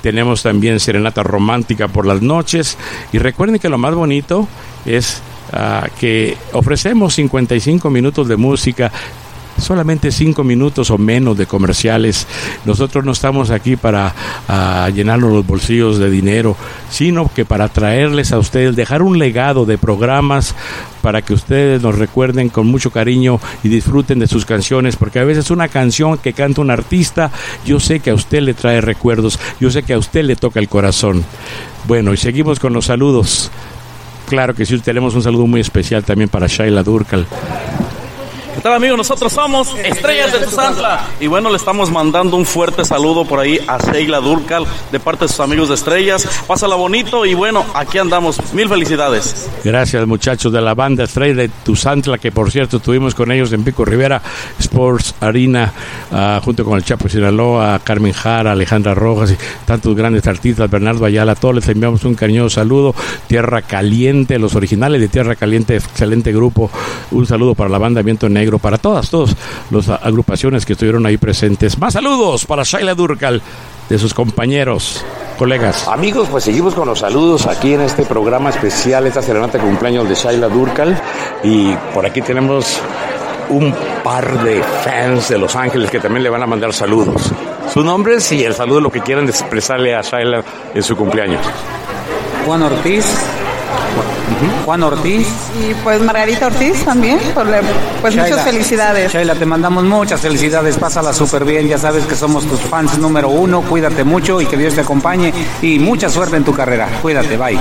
Tenemos también serenata romántica por las noches y recuerden que lo más bonito es ah, que ofrecemos 55 minutos de música solamente cinco minutos o menos de comerciales. Nosotros no estamos aquí para ah, llenarnos los bolsillos de dinero, sino que para traerles a ustedes, dejar un legado de programas para que ustedes nos recuerden con mucho cariño y disfruten de sus canciones, porque a veces una canción que canta un artista, yo sé que a usted le trae recuerdos, yo sé que a usted le toca el corazón. Bueno, y seguimos con los saludos. Claro que sí, tenemos un saludo muy especial también para Shaila Durkal. ¿Qué tal amigos? Nosotros somos Estrellas de Tuzantla y bueno, le estamos mandando un fuerte saludo por ahí a Sheila Durcal de parte de sus amigos de Estrellas. Pásala bonito y bueno, aquí andamos. Mil felicidades. Gracias muchachos de la banda Estrella de Tuzantla, que por cierto estuvimos con ellos en Pico Rivera Sports Arena, ah, junto con el Chapo Sinaloa, Carmen Jara, Alejandra Rojas y tantos grandes artistas, Bernardo Ayala, todos les enviamos un cariñoso saludo. Tierra Caliente, los originales de Tierra Caliente, excelente grupo. Un saludo para la banda Viento Negro, para todas, todas las agrupaciones que estuvieron ahí presentes. Más saludos para Shaila Durcal, de sus compañeros, colegas. Amigos, pues seguimos con los saludos aquí en este programa especial, esta serenata de cumpleaños de Shaila Durkal. Y por aquí tenemos un par de fans de Los Ángeles que también le van a mandar saludos. Sus nombres y el saludo, lo que quieran expresarle a Shaila en su cumpleaños. Juan Ortiz. Juan Ortiz. Y pues Margarita Ortiz también, la- pues Shaila. muchas felicidades. Sheila, te mandamos muchas felicidades, pásala súper bien, ya sabes que somos tus fans número uno, cuídate mucho y que Dios te acompañe y mucha suerte en tu carrera, cuídate, bye.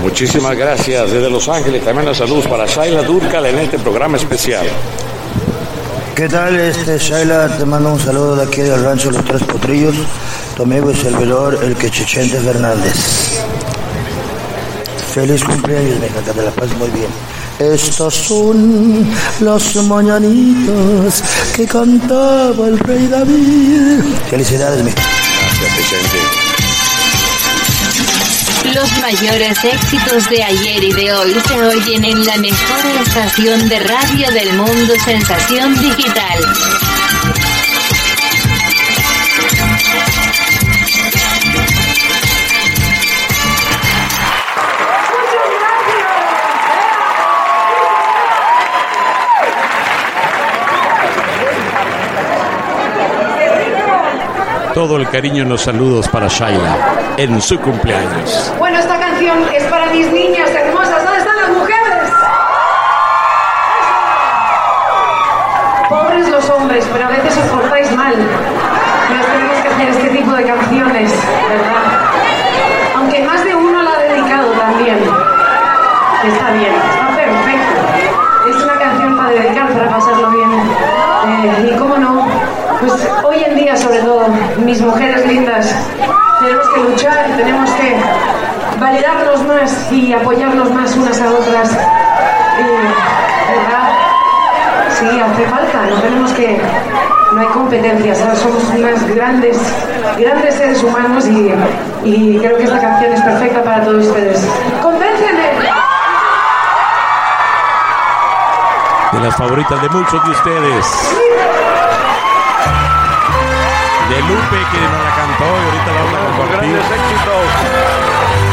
Muchísimas gracias desde Los Ángeles. También los saludos para Shaila Durkal en este programa especial. ¿Qué tal, este, Shaila? Te mando un saludo de aquí del rancho Los Tres Potrillos, tu amigo y servidor, el Quechichente Fernández. Feliz cumpleaños, mija, que te la pases muy bien. Estos son los mañanitos que cantaba el rey David. Felicidades, mija. Gracias, Vicente. Los mayores éxitos de ayer y de hoy se oyen en la mejor estación de radio del mundo, Sensación Digital. Todo el cariño en los saludos para Shaila en su cumpleaños. Bueno, esta canción es para mis niñas hermosas. ¿Dónde están las mujeres? Pobres los hombres, pero a veces os portáis mal. Nos tenemos que hacer este tipo de canciones, ¿verdad? Aunque más de uno la ha dedicado también. Está bien, está perfecto. Es una canción para dedicar, para pasarlo bien. Eh, y cómo no, pues hoy en día sobre todo, mis mujeres lindas, tenemos que luchar, tenemos que validarnos más y apoyarnos más unas a otras. Eh, ¿Verdad? Sí, hace falta, no tenemos que. No hay competencia, ¿sabes? somos unas grandes, grandes seres humanos y, y creo que esta canción es perfecta para todos ustedes. ¡Convénceme! De las favoritas de muchos de ustedes. De Lupe, que nos la cantó y ahorita la vamos a compartir. Grandes éxitos.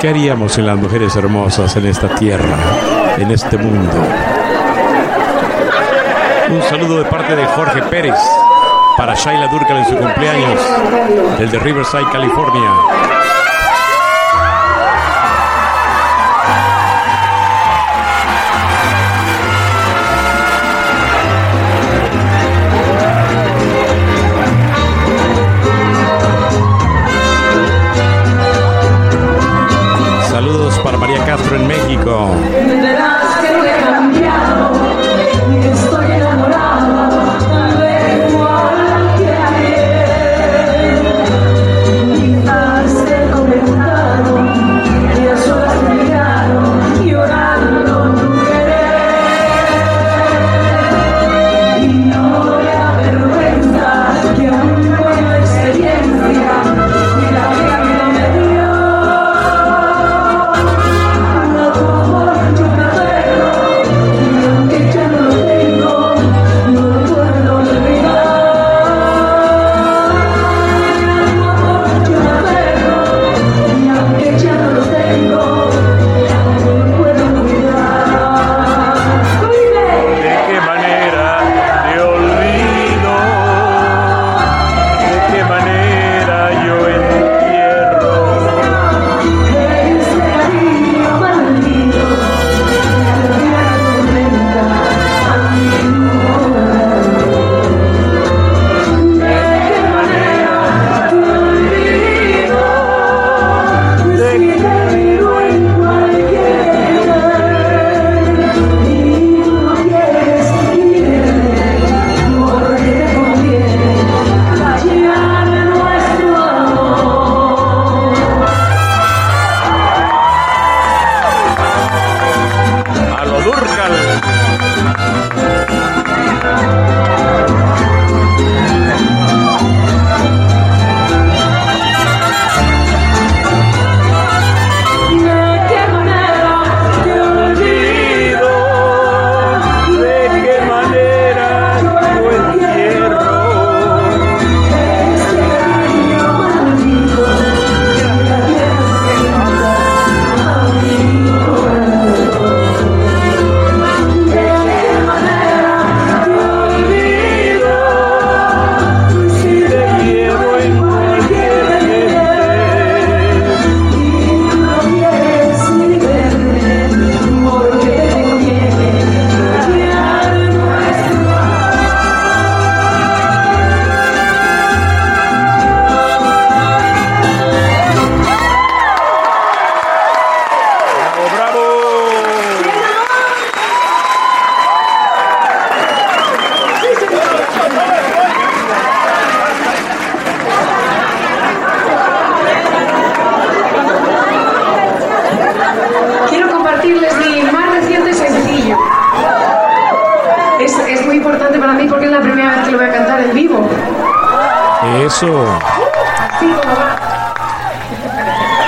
¿Qué haríamos en las mujeres hermosas en esta tierra, en este mundo? Un saludo de parte de Jorge Pérez para Shaila Durcal en su cumpleaños, desde Riverside, California. in Mexico.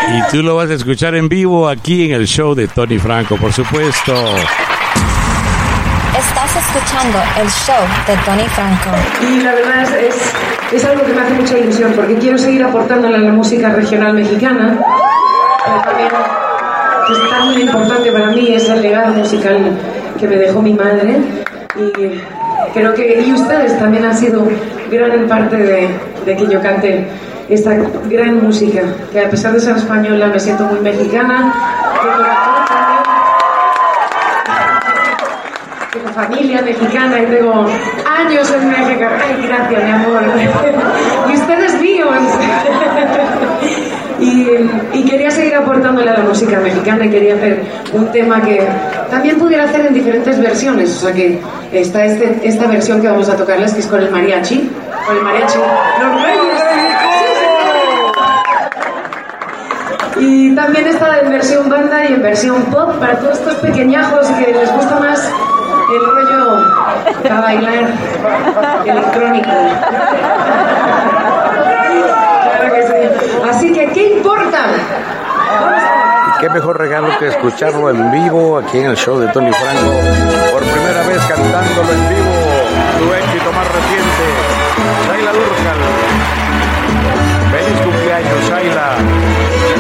Y tú lo vas a escuchar en vivo aquí en el show de Tony Franco, por supuesto. Estás escuchando el show de Tony Franco. Y la verdad es, es, es algo que me hace mucha ilusión porque quiero seguir aportándole a la música regional mexicana. Es tan importante para mí es el legado musical que me dejó mi madre. Y creo que y ustedes también han sido gran parte de, de que yo cante esta gran música, que a pesar de ser española me siento muy mexicana. de corazón familia mexicana y tengo años en México. Ay, gracias, mi amor. [laughs] y ustedes míos. [laughs] y, y quería seguir aportándole a la música mexicana y quería hacer un tema que también pudiera hacer en diferentes versiones. O sea que está este, esta versión que vamos a tocarles, que es con el mariachi. Con el mariachi. Los Reyes. Y también está en versión banda y en versión pop para todos estos pequeñajos que les gusta más el rollo para bailar electrónico. Claro que sí. Así que, ¿qué importa? Qué mejor regalo que escucharlo en vivo aquí en el show de Tony Franco. Por primera vez cantándolo en vivo, tu éxito más reciente, Durcal. Feliz cumpleaños, Shaila.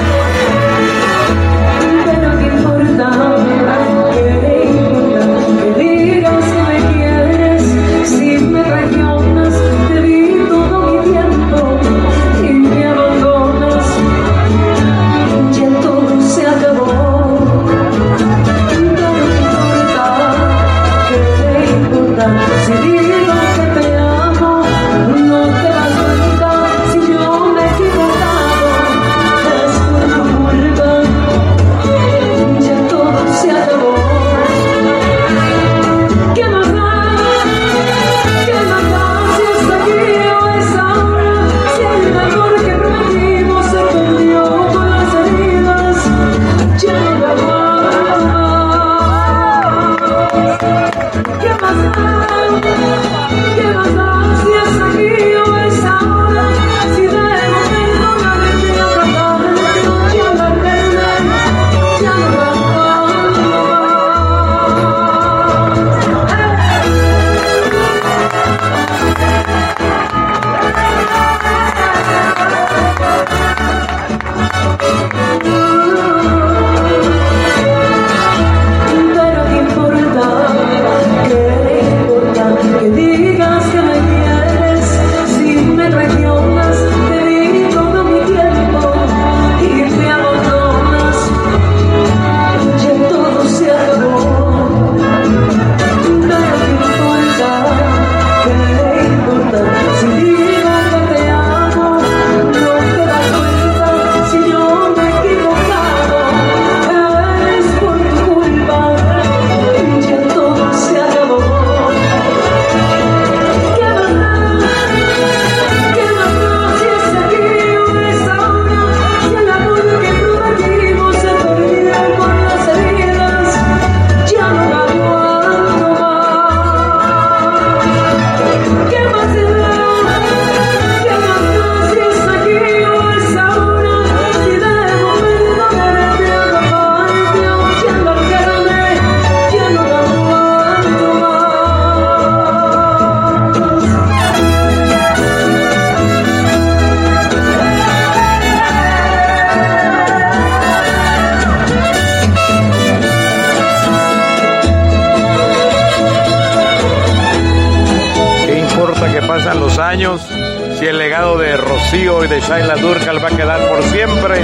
Va a quedar por siempre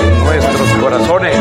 en nuestros corazones?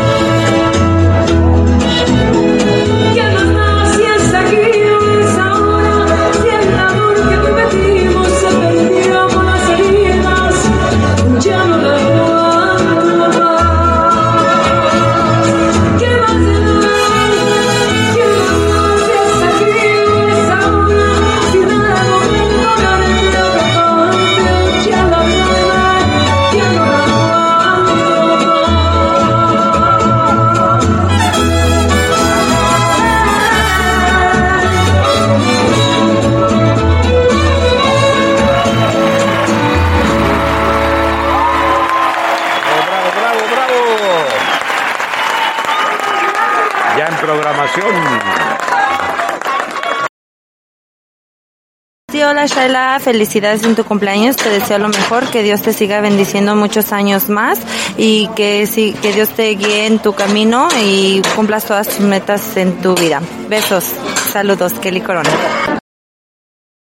Shaila, felicidades en tu cumpleaños, te deseo lo mejor, que Dios te siga bendiciendo muchos años más y que, sí, que Dios te guíe en tu camino y cumplas todas tus metas en tu vida. Besos, saludos, Kelly Corona.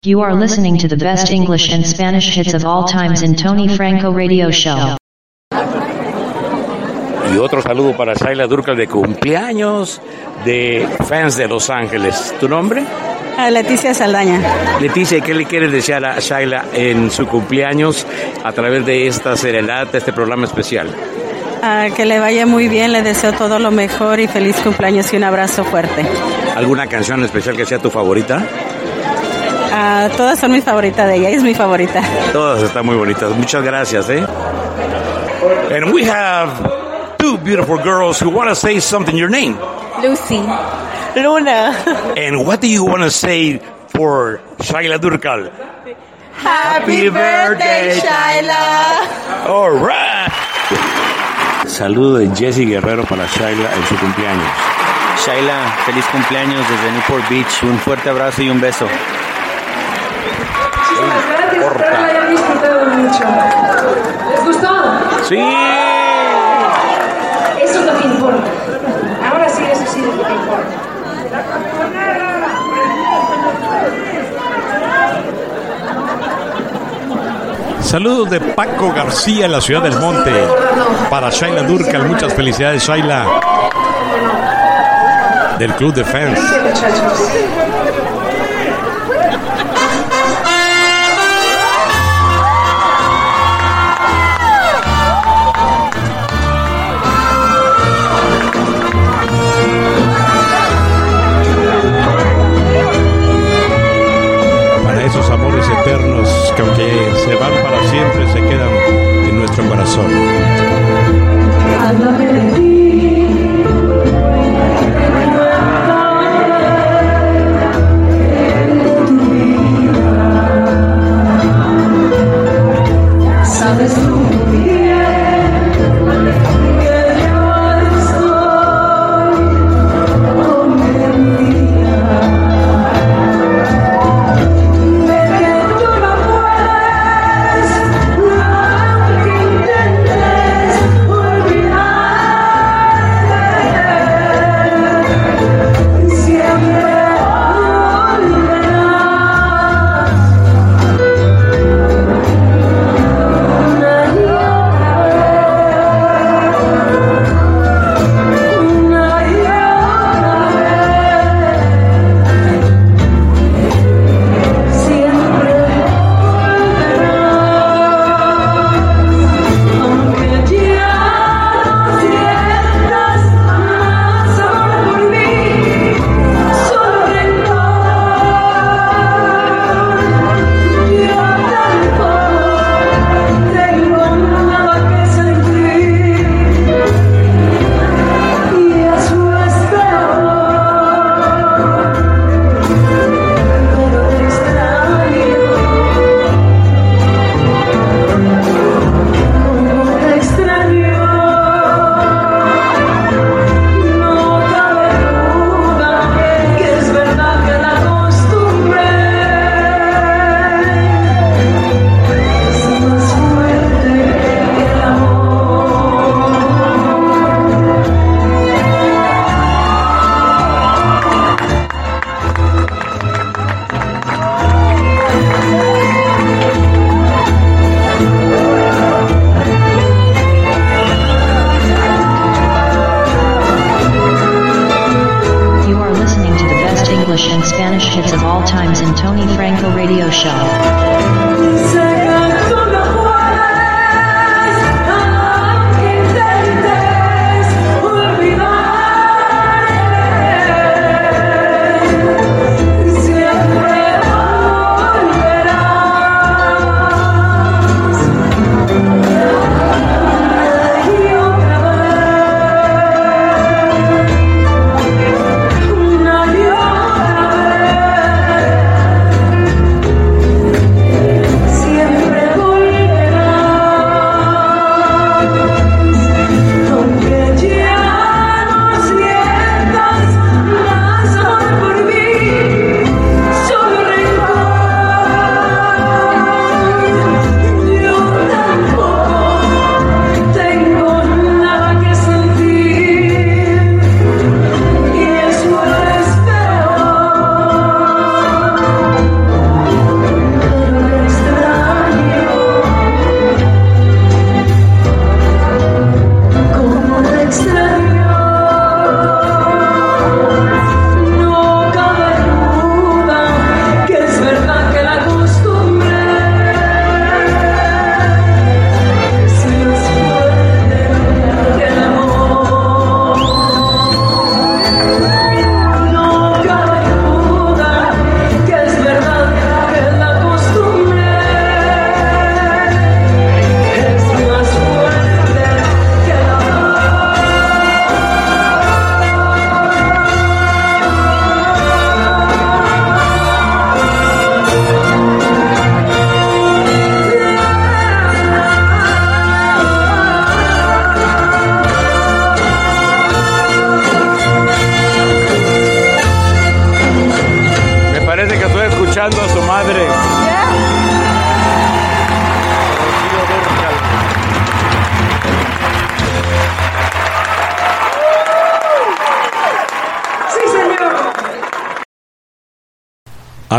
You are listening to the best English and Spanish hits of all times in Tony Franco Radio Show. Y otro saludo para Shaila Durcal de cumpleaños de fans de Los Ángeles. ¿Tu nombre? A Leticia Saldaña. Leticia, ¿qué le quieres desear a Shaila en su cumpleaños a través de esta serenata, este programa especial? Ah, que le vaya muy bien, le deseo todo lo mejor y feliz cumpleaños y un abrazo fuerte. ¿Alguna canción especial que sea tu favorita? Ah, todas son mis favoritas de ella, es mi favorita. Todas están muy bonitas. Muchas gracias, ¿eh? And we have two beautiful girls who want to say something. Your name? Lucy. Luna. And what do you want to say for Shaila Durkal? Happy birthday, Shaila. All right. Saludo de Jesse Guerrero para Shaila en su cumpleaños. Shaila, feliz cumpleaños desde Newport Beach. Un fuerte abrazo y un beso. Muchísimas gracias, espero lo hayan disfrutado mucho. ¿Les gustó? Sí. Eso es lo que importa. Ahora sí, eso sí es lo que importa. Saludos de Paco García en la ciudad del Monte. Para Shaila Durcal, muchas felicidades, Shaila. Del Club de Fans. Se van para siempre, se quedan en nuestro corazón.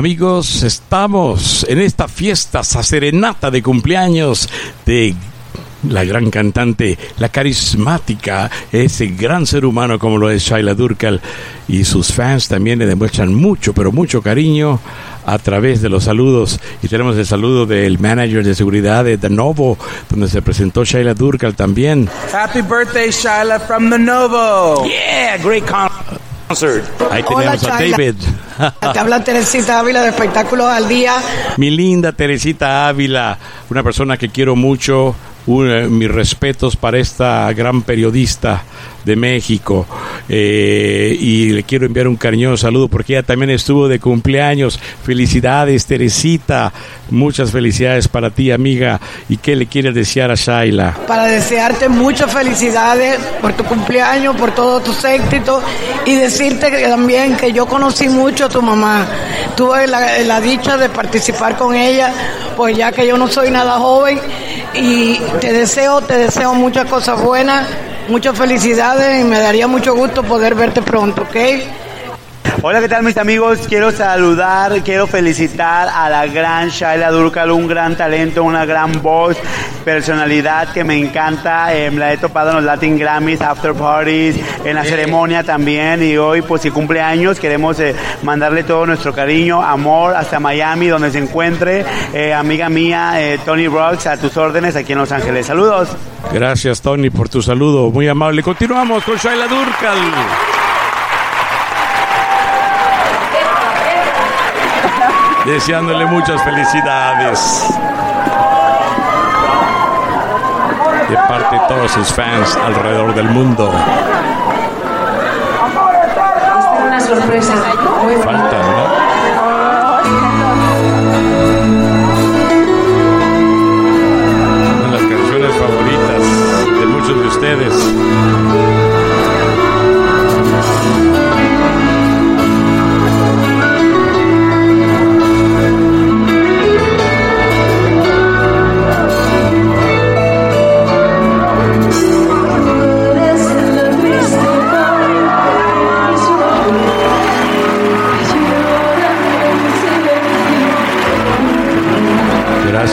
Amigos, estamos en esta fiesta, esta serenata de cumpleaños de la gran cantante, la carismática, ese gran ser humano como lo es Shaila Durkal y sus fans también le demuestran mucho, pero mucho cariño a través de los saludos y tenemos el saludo del manager de seguridad de The Novo donde se presentó Shaila Durkal también. Happy birthday, Shyla, from the Novo. Yeah, great concert. Ahí Hola, tenemos a Shaila. David. Te habla Teresita Ávila de Espectáculos al Día. Mi linda Teresita Ávila, una persona que quiero mucho, un- eh, mis respetos para esta gran periodista de México eh, y le quiero enviar un cariñoso saludo porque ella también estuvo de cumpleaños. Felicidades Teresita, muchas felicidades para ti amiga. ¿Y qué le quieres desear a Shaila? Para desearte muchas felicidades por tu cumpleaños, por todos tus éxitos y decirte también que yo conocí mucho a tu mamá. Tuve la, la dicha de participar con ella, pues ya que yo no soy nada joven y te deseo, te deseo muchas cosas buenas, muchas felicidades y me daría mucho gusto poder verte pronto, ¿ok? Hola, ¿qué tal mis amigos? Quiero saludar, quiero felicitar a la gran Shaila Durkal, un gran talento, una gran voz, personalidad que me encanta. Eh, la he topado en los Latin Grammys, After Parties, en la ceremonia también. Y hoy, pues si cumple años, queremos eh, mandarle todo nuestro cariño, amor, hasta Miami, donde se encuentre. Eh, amiga mía, eh, Tony Rocks, a tus órdenes aquí en Los Ángeles. Saludos. Gracias Tony por tu saludo, muy amable. Continuamos con Shaila Durkal. Deseándole muchas felicidades. De parte de todos sus fans alrededor del mundo. Una sorpresa. Muy Falta, ¿verdad? Una de las canciones favoritas de muchos de ustedes.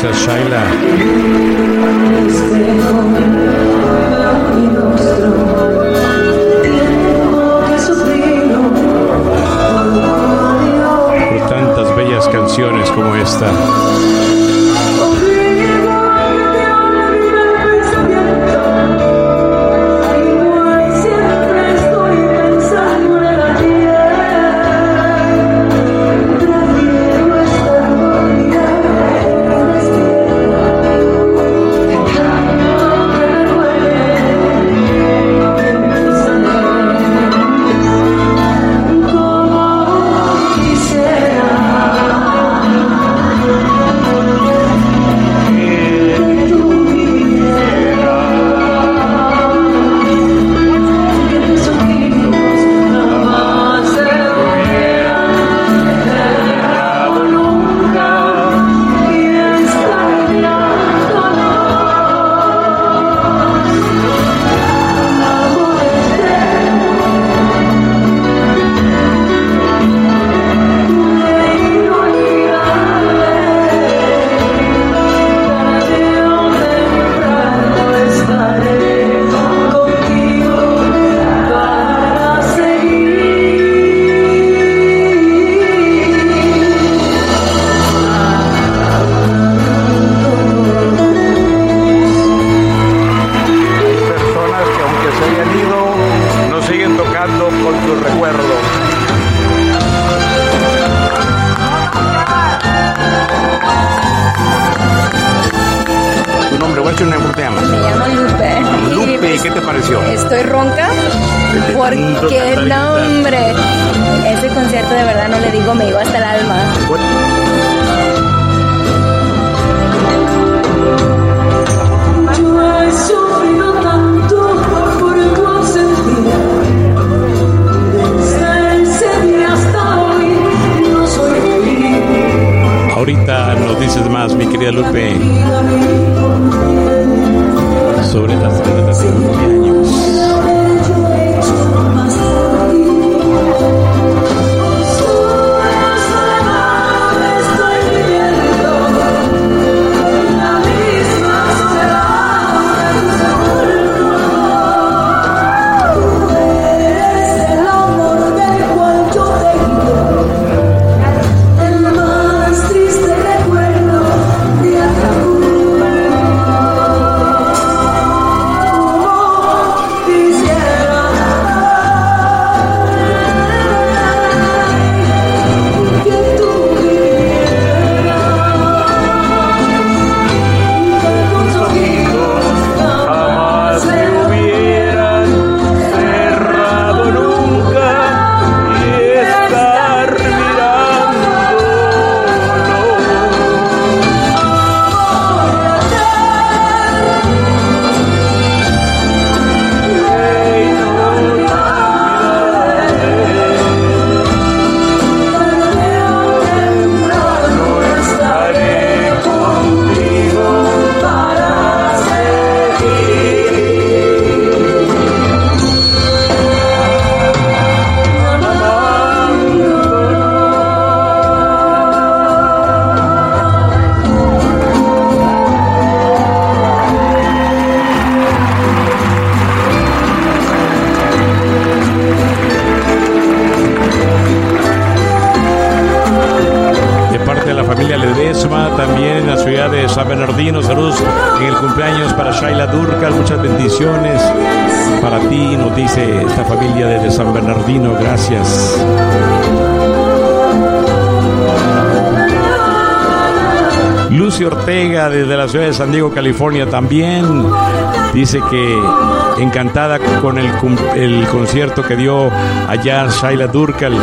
Shaila. Por tantas bellas canciones como esta. Bernardino. Gracias. Lucy Ortega desde la ciudad de San Diego, California también dice que encantada con el, el concierto que dio allá Shaila Durcal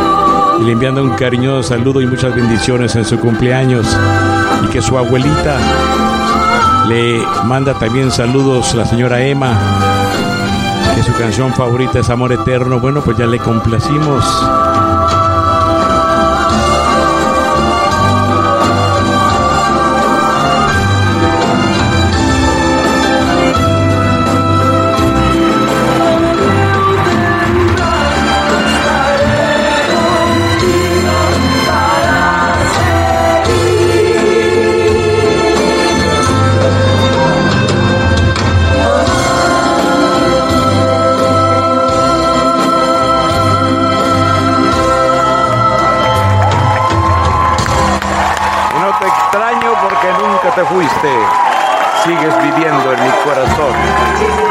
y le enviando un cariñoso saludo y muchas bendiciones en su cumpleaños y que su abuelita le manda también saludos la señora Emma que su canción favorita es Amor Eterno. Bueno, pues ya le complacimos. Sigues viviendo en mi corazón.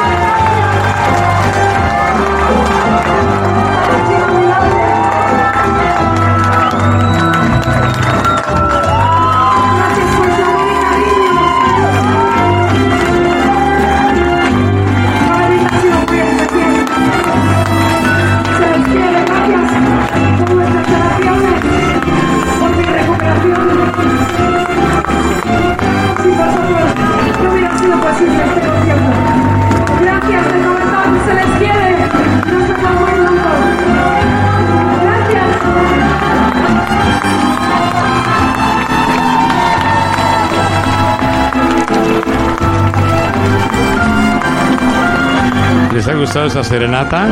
¿Les ha gustado esa serenata?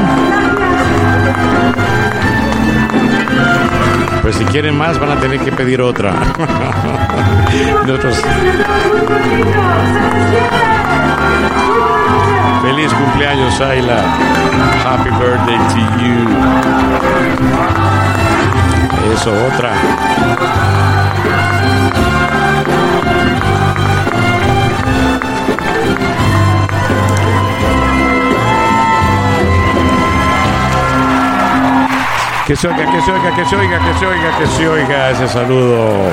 Pues si quieren más van a tener que pedir otra. [laughs] Nosotros- Feliz cumpleaños, Ayla. Happy birthday to you. Eso, otra. Que se oiga, que se oiga, que se oiga, que se oiga, que se oiga ese saludo.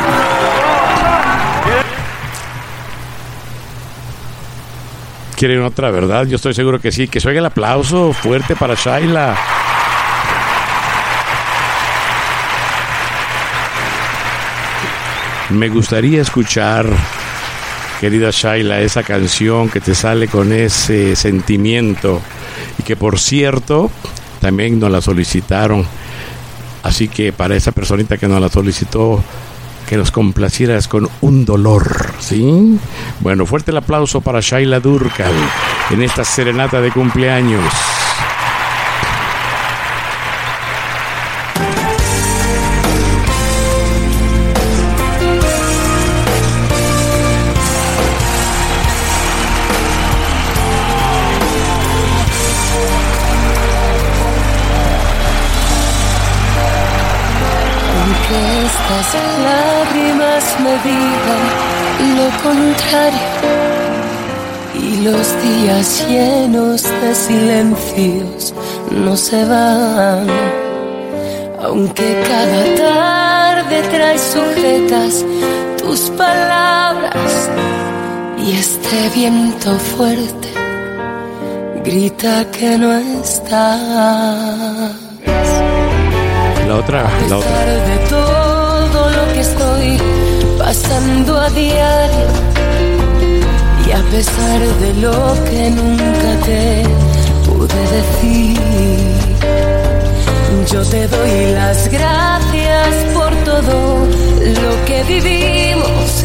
Quieren otra, ¿verdad? Yo estoy seguro que sí. Que se oiga el aplauso fuerte para Shaila. Me gustaría escuchar, querida Shaila, esa canción que te sale con ese sentimiento y que por cierto también nos la solicitaron. Así que para esa personita que nos la solicitó, que nos complacieras con un dolor, ¿sí? Bueno, fuerte el aplauso para Shaila Durkal en esta serenata de cumpleaños. Días llenos de silencios no se van, aunque cada tarde traes sujetas tus palabras y este viento fuerte grita que no estás. La otra, la A otra. pesar de todo lo que estoy pasando a diario y a pesar de lo que nunca te pude decir, yo te doy las gracias por todo lo que vivimos.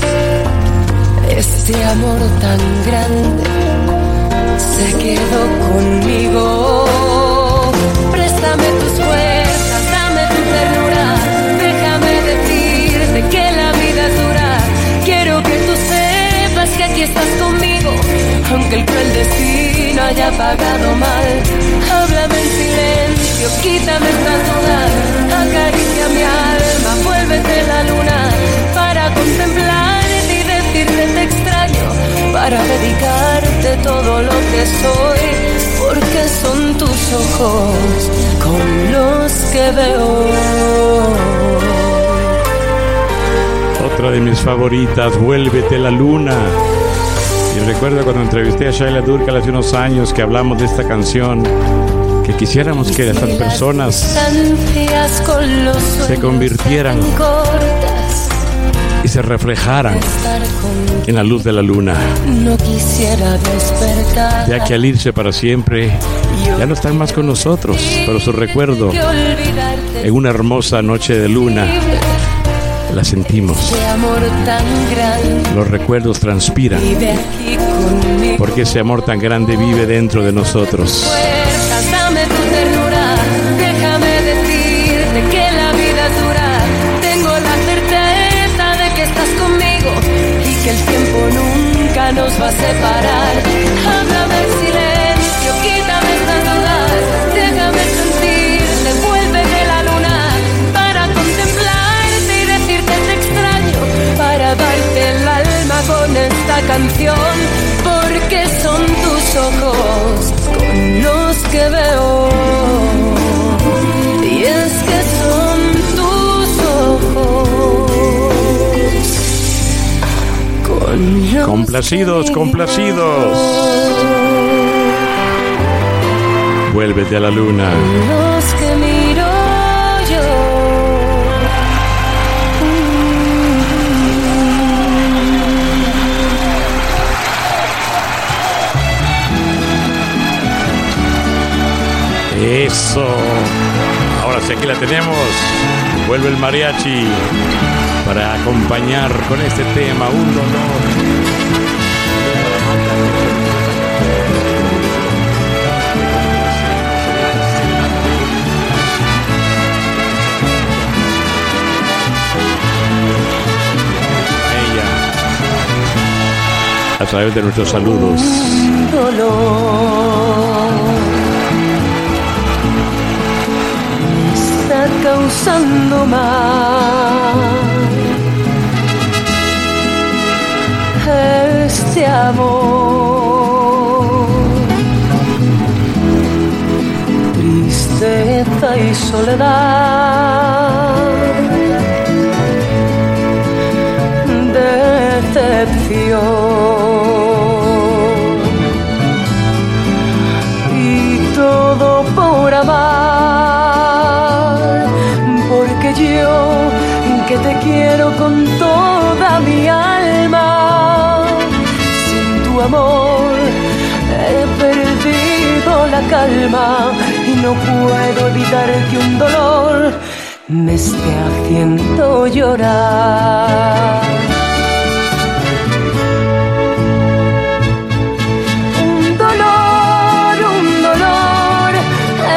Este amor tan grande se quedó conmigo. Préstame tus fuerzas, dame tu ternura, déjame decirte que aquí estás conmigo, aunque el cruel destino haya pagado mal. Háblame en silencio, quítame estas dudas, acaricia mi alma, vuélvete la luna para contemplarte y decirte te extraño. de todo lo que soy, porque son tus ojos con los que veo. Otra de mis favoritas, Vuélvete la luna. Recuerdo cuando entrevisté a Shaila Durkal hace unos años que hablamos de esta canción, que quisiéramos que estas personas se convirtieran y se reflejaran en la luz de la luna, no quisiera despertar. ya que al irse para siempre ya no están más con nosotros, pero su recuerdo en una hermosa noche de luna la sentimos. Los recuerdos transpiran. Porque ese amor tan grande vive dentro de nosotros. Fuerzas, dame tu ternura, déjame decirte que la vida dura. Tengo la certeza de que estás conmigo y que el tiempo nunca nos va a separar. Háblame en silencio, quítame estas dudas, déjame sentir, devuélveme la luna para contemplarte y decirte te extraño, para darte el alma con esta canción, ojos con los que veo. Y es que son tus ojos con los Complacidos, complacidos. Vuélvete a la luna. los Eso. Ahora sí, aquí la tenemos. Vuelve el mariachi para acompañar con este tema un dolor. Ella. A través de nuestros saludos. dolor causando mal este amor. Tristeza y soledad. Decepción y no puedo evitar que un dolor me esté haciendo llorar. un dolor, un dolor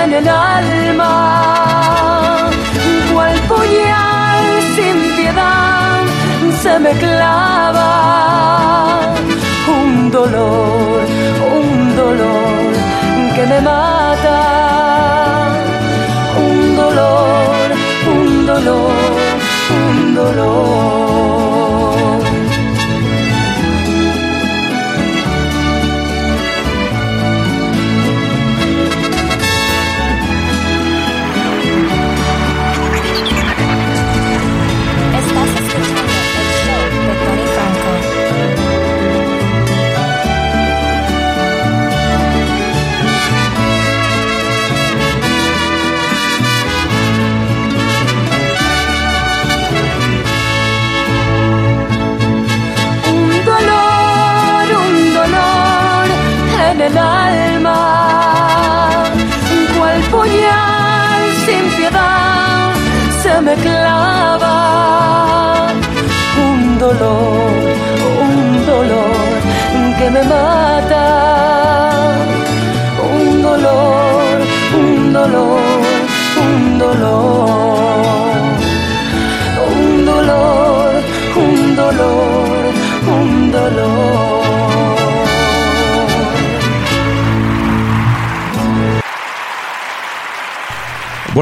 en el alma, cual puñal sin piedad se me clava. Un dolor que me mata. Un dolor, un dolor, un dolor.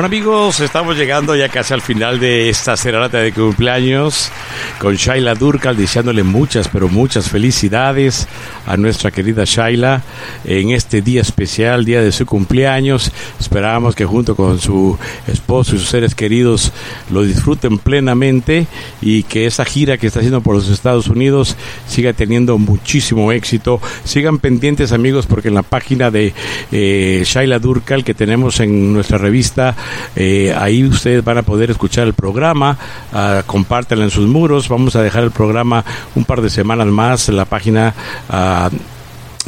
Amigos, estamos llegando ya casi al final de esta serenata de cumpleaños con Shaila Durkal deseándole muchas, pero muchas felicidades a nuestra querida Shaila en este día especial, día de su cumpleaños. Esperamos que junto con su esposo y sus seres queridos lo disfruten plenamente y que esa gira que está haciendo por los Estados Unidos siga teniendo muchísimo éxito. Sigan pendientes amigos porque en la página de eh, Shaila Durkal que tenemos en nuestra revista, eh, ahí ustedes van a poder escuchar el programa, uh, en sus muros. Vamos a dejar el programa un par de semanas más en la página uh,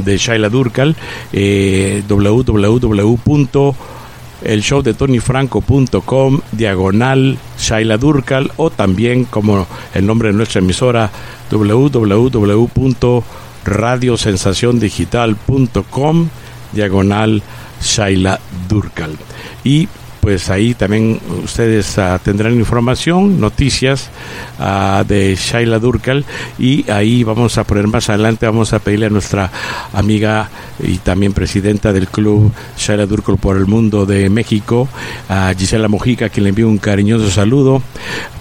de Shaila Durkal, eh, www el show de tonyfranco.com diagonal Shaila Durkal o también como el nombre de nuestra emisora www.radiosensaciondigital.com diagonal Shaila Durkal y pues ahí también ustedes uh, tendrán información, noticias uh, de Shaila Durkal. Y ahí vamos a poner más adelante, vamos a pedirle a nuestra amiga y también presidenta del club Shaila Durkal por el mundo de México, a Gisela Mojica, quien le envío un cariñoso saludo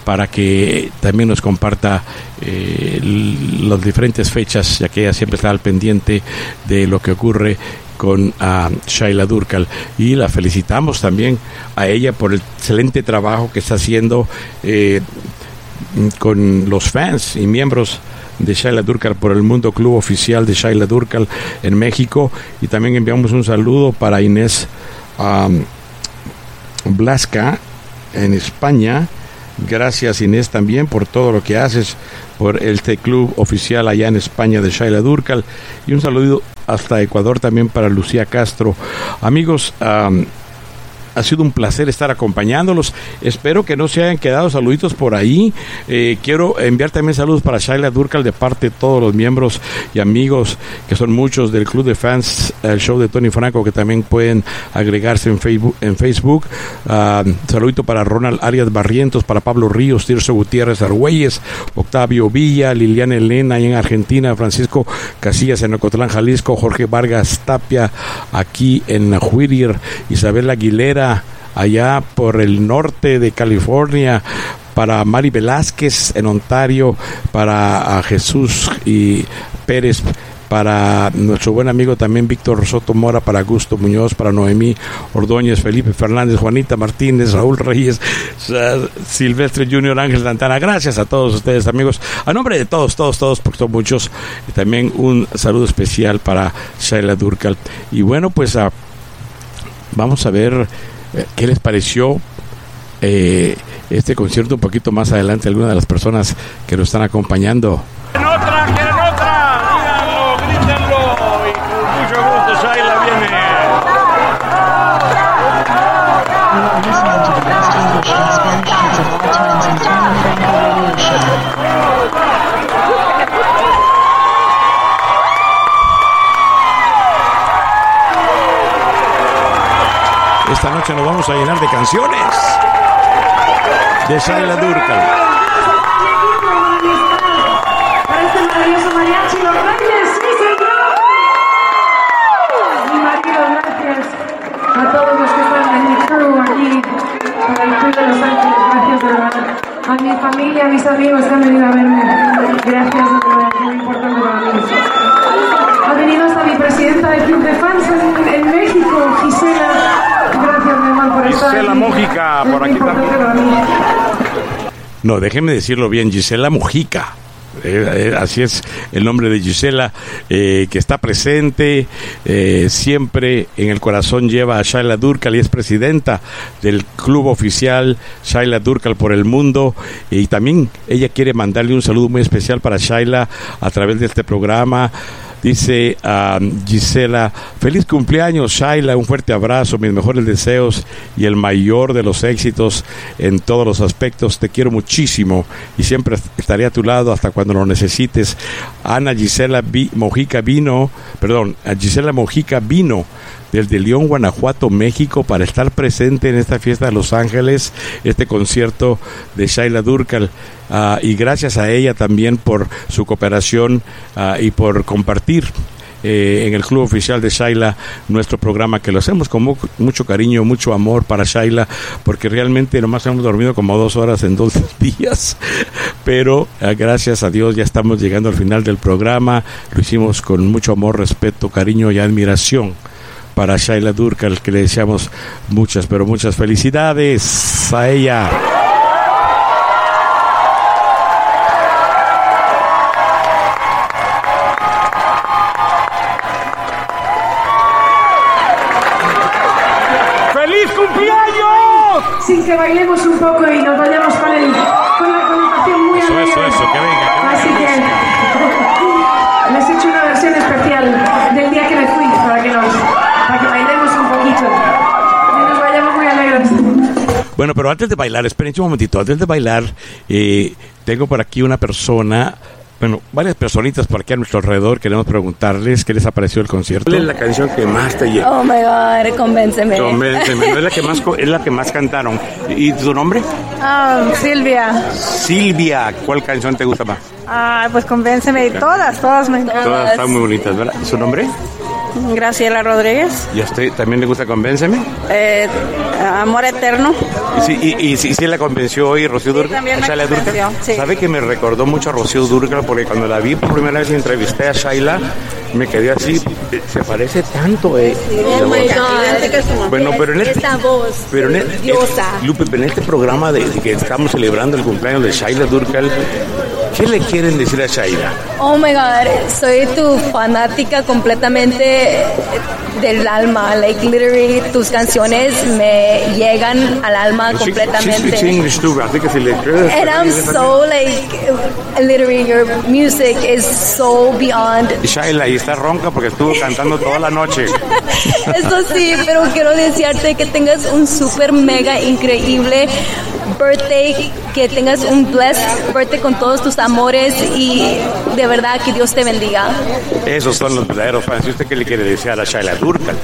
para que también nos comparta eh, las diferentes fechas, ya que ella siempre está al pendiente de lo que ocurre con uh, Shaila Durkal y la felicitamos también a ella por el excelente trabajo que está haciendo eh, con los fans y miembros de Shaila Durkal por el Mundo Club Oficial de Shaila Durkal en México. Y también enviamos un saludo para Inés um, Blasca en España. Gracias Inés también por todo lo que haces por este club oficial allá en España de Shaila Durkal y un saludo hasta Ecuador también para Lucía Castro. Amigos, ha sido un placer estar acompañándolos. Espero que no se hayan quedado saluditos por ahí. Eh, quiero enviar también saludos para Shaila Durkal de parte de todos los miembros y amigos, que son muchos del club de fans, el show de Tony Franco, que también pueden agregarse en Facebook. En Facebook. Uh, saludito para Ronald Arias Barrientos, para Pablo Ríos, Tirso Gutiérrez Argüelles, Octavio Villa, Liliana Elena, y en Argentina, Francisco Casillas en Ocotlán, Jalisco, Jorge Vargas Tapia, aquí en Huirir, Isabel Aguilera, allá por el norte de California, para Mari Velázquez en Ontario, para Jesús y Pérez para nuestro buen amigo también Víctor Soto Mora, para Augusto Muñoz, para Noemí Ordóñez, Felipe Fernández, Juanita Martínez, Raúl Reyes, Silvestre Junior, Ángel Santana. Gracias a todos ustedes, amigos. A nombre de todos, todos, todos, porque son muchos. Y también un saludo especial para Shaila Durkal. Y bueno, pues uh, vamos a ver qué les pareció eh, este concierto un poquito más adelante algunas de las personas que nos están acompañando. Esta noche nos vamos a llenar de canciones de Shaila Durkal. Para este maravilloso mariachi, los reyes, sí señor. Mi marido, gracias a todos los que están en mi club aquí, para el club de Los Ángeles, gracias de verdad. A mi familia, a mis amigos que han venido a verme, gracias de verdad, muy importante para mí. Ha venido hasta mi presidenta del club de fans en, en México, Gisela. Gracias, mi hermano, por estar Gisela aquí. Mojica, Es por muy aquí importante también. para mí. No, déjenme decirlo bien, Gisela Mojica. Eh, eh, así es el nombre de Gisela, eh, que está presente, siempre en el corazón lleva a Shaila Durkal y es presidenta del club oficial Shaila Durkal por el mundo. Y también ella quiere mandarle un saludo muy especial para Shaila a través de este programa. Dice a Gisela, feliz cumpleaños Shaila, un fuerte abrazo, mis mejores deseos y el mayor de los éxitos en todos los aspectos. Te quiero muchísimo y siempre estaré a tu lado hasta cuando lo necesites. Ana Gisela Mojica vino, perdón, Gisela Mojica vino desde León, Guanajuato, México, para estar presente en esta fiesta de Los Ángeles, este concierto de Shaila Durkal. Ah, y gracias a ella también por su cooperación ah, y por compartir eh, en el club oficial de Shaila nuestro programa que lo hacemos con mu- mucho cariño, mucho amor para Shaila, porque realmente nomás hemos dormido como dos horas en dos [laughs] días, pero eh, gracias a Dios ya estamos llegando al final del programa, lo hicimos con mucho amor, respeto, cariño y admiración para Shaila Durkal, que le deseamos muchas, pero muchas felicidades a ella. ¡Feliz cumpleaños! Sin que bailemos un poco y nos vayamos con, el, con la connotación muy Eso, alegre. eso, eso, que venga, que venga Así la que les he hecho una versión especial del día que me fui para que, nos, para que bailemos un poquito y nos vayamos muy alegres. Bueno, pero antes de bailar, esperen un momentito, antes de bailar, eh, tengo por aquí una persona, bueno, varias personitas por aquí a nuestro alrededor, queremos preguntarles qué les ha parecido el concierto. ¿Cuál es la canción que más te llega? Oh my God, convénceme. Convénceme, no es la que más es la que más cantaron. ¿Y tu nombre? Ah, Silvia. Silvia, ¿cuál canción te gusta más? Ah, pues convénceme. Y todas, todas me encantan. Todas están muy bonitas, ¿verdad? ¿Su nombre? Graciela Rodríguez. ¿Y a usted también le gusta Convénceme? Eh, Amor Eterno. Y sí, y, y sí, sí la convenció hoy Rocío Durcal. también me Durcal. convenció, sí. ¿Sabe que me recordó mucho a Rocío Durcal? Porque cuando la vi por primera vez y entrevisté a Shaila, me quedé así, se parece tanto, eh. Oh my God. Bueno, pero en este, Esta voz. pero en Diosa. eh, Lupe, en este programa de, de que estamos celebrando el cumpleaños de Shaila Durcal, ¿qué le quieren decir a Shaila? Oh my God, soy tu fanática completamente del alma. Like, literally, tus canciones me llegan al alma She- she completamente. English too, que si le And I'm so like, literally, your music is so beyond. Shaila, y está ronca porque estuvo cantando toda la noche. [laughs] Eso sí, pero quiero desearte que tengas un super mega increíble birthday, que tengas un blessed birthday con todos tus amores y de verdad que Dios te bendiga. Esos son los verdaderos fans. ¿Y usted qué le quiere decir a Shaila Durcal?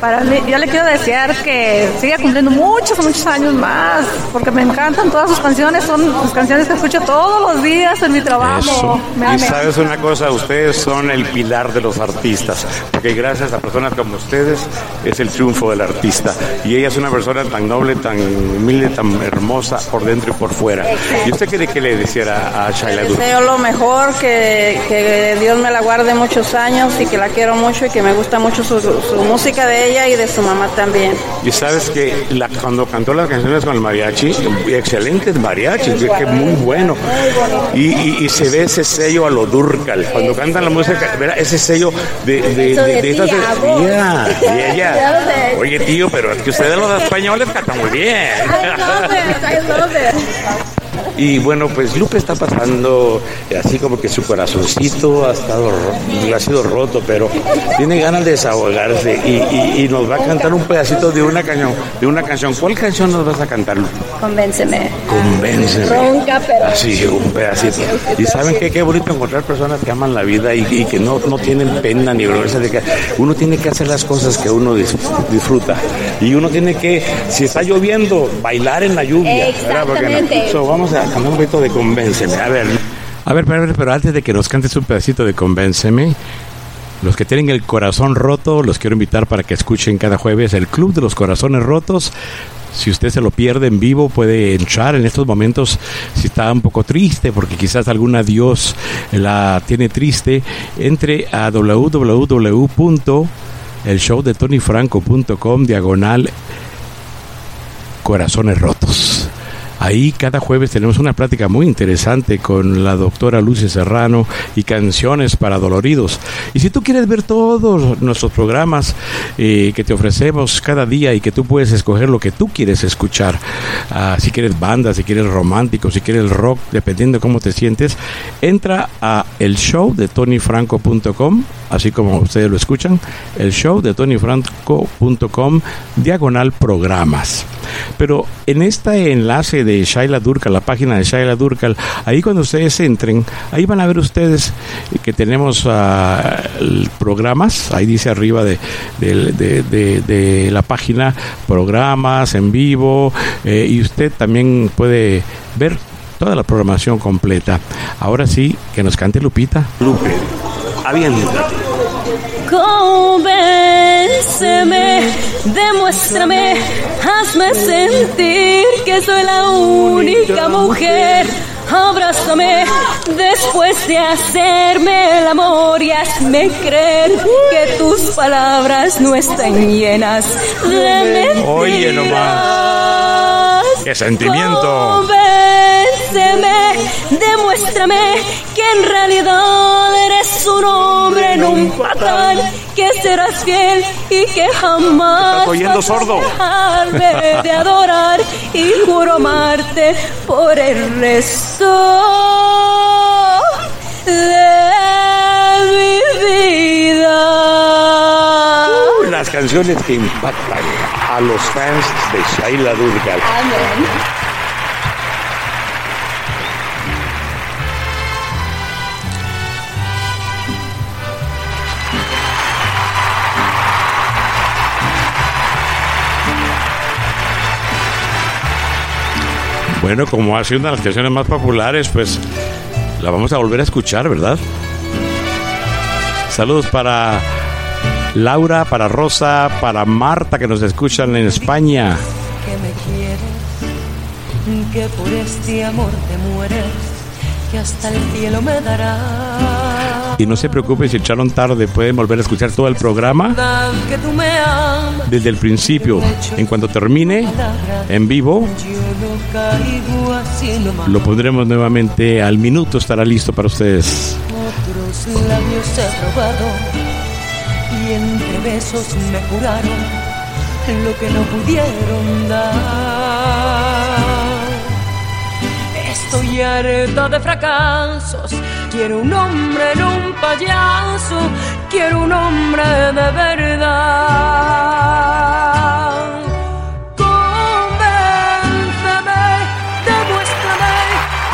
Para mí, yo le quiero desear que siga cumpliendo muchos, muchos años más, porque me encantan todas sus canciones, son sus canciones que escucho todos los días en mi trabajo. Me- Y me- sabes una cosa, ustedes son el pilar de los artistas, porque gracias a personas como ustedes es el triunfo del artista. Y ella es una persona tan noble, tan humilde, tan hermosa por dentro y por fuera. ¿Y usted quiere que le decía a Shaila Durcal? Deseo lo mejor, que, que Dios me la guarde muchos años y que la quiero mucho y que me gusta mucho su, su música de ella y de su mamá también. Y sabes que la- cuando cantó las canciones con el mariachi, excelentes mariachis, que, que muy bueno. Y, y- y se ve ese sello a lo Durcal. Cuando cantan la música, ¿verdad? ese sello de, de. Oye, tío, pero es que ustedes los españoles cantan muy bien. Y bueno, pues Lupe está pasando eh, así como que su corazoncito ha estado ha sido roto, pero tiene ganas de desahogarse y, y- y nos va a cantar un pedacito de una canción, de una canción. ¿Cuál canción nos vas a cantar, Lupe? Convénceme. Convénceme. Ronca, pero. Así, un pedacito. Y saben que qué bonito encontrar personas que aman la vida y, y que no, no tienen pena ni vergüenza de que uno tiene que hacer las cosas que uno dis- disfruta. Y uno tiene que, si está lloviendo, bailar en la lluvia. Exactamente. So, vamos a cantar un poquito de convénceme. A ver. A ver, pero, pero antes de que nos cantes un pedacito de Convénceme, los que tienen el corazón roto, los quiero invitar para que escuchen cada jueves el Club de los Corazones Rotos. Si usted se lo pierde en vivo, puede entrar en estos momentos si está un poco triste, porque quizás algún adiós la tiene triste. Entre a www.elshowdetonyfranco.com diagonal Corazones Rotos. Ahí cada jueves tenemos una plática muy interesante con la doctora Lucia Serrano y canciones para doloridos. Y si tú quieres ver todos nuestros programas eh, que te ofrecemos cada día y que tú puedes escoger lo que tú quieres escuchar, ah, si quieres banda, si quieres romántico, si quieres rock, dependiendo de cómo te sientes, entra a el show de tonyfranco.com, así como ustedes lo escuchan, el show de tonyfranco.com, diagonal programas. Pero en este enlace de Shaila Durkal, la página de Shaila Durkal, ahí cuando ustedes entren, ahí van a ver ustedes que tenemos el- programas, ahí dice arriba de, de- de- de- de la página, programas en vivo, eh, y usted también puede ver toda la programación completa. Ahora sí, que nos cante Lupita. Lupe, aviéntate. Convénceme, demuéstrame, hazme sentir que soy la única mujer. Abrázame después de hacerme el amor y hazme creer que tus palabras no están llenas de mentiras. Oye, nomás. ¡Qué sentimiento! Convénceme, demuéstrame que en realidad eres un hombre, no un patán, que serás fiel y que jamás ¿Estás oyendo, sordo? dejarme de adorar y juro amarte por el resto de mi vida. Las canciones que impactan a los fans de Shaila Durgal. Amén. Bueno, como ha sido una de las canciones más populares, pues la vamos a volver a escuchar, ¿verdad? Saludos para Laura, para Rosa, para Marta que nos escuchan en España. que me quieres, que por este amor te mueres, que hasta el cielo me dará. Y no se preocupen si echaron tarde, pueden volver a escuchar todo el programa desde el principio. En cuanto termine en vivo, lo pondremos nuevamente al minuto, estará listo para ustedes. Otros labios y entre besos me curaron lo que no pudieron dar. Estoy harta de fracasos. Quiero un hombre, no un payaso. Quiero un hombre de verdad. Convénceme, demuéstrame,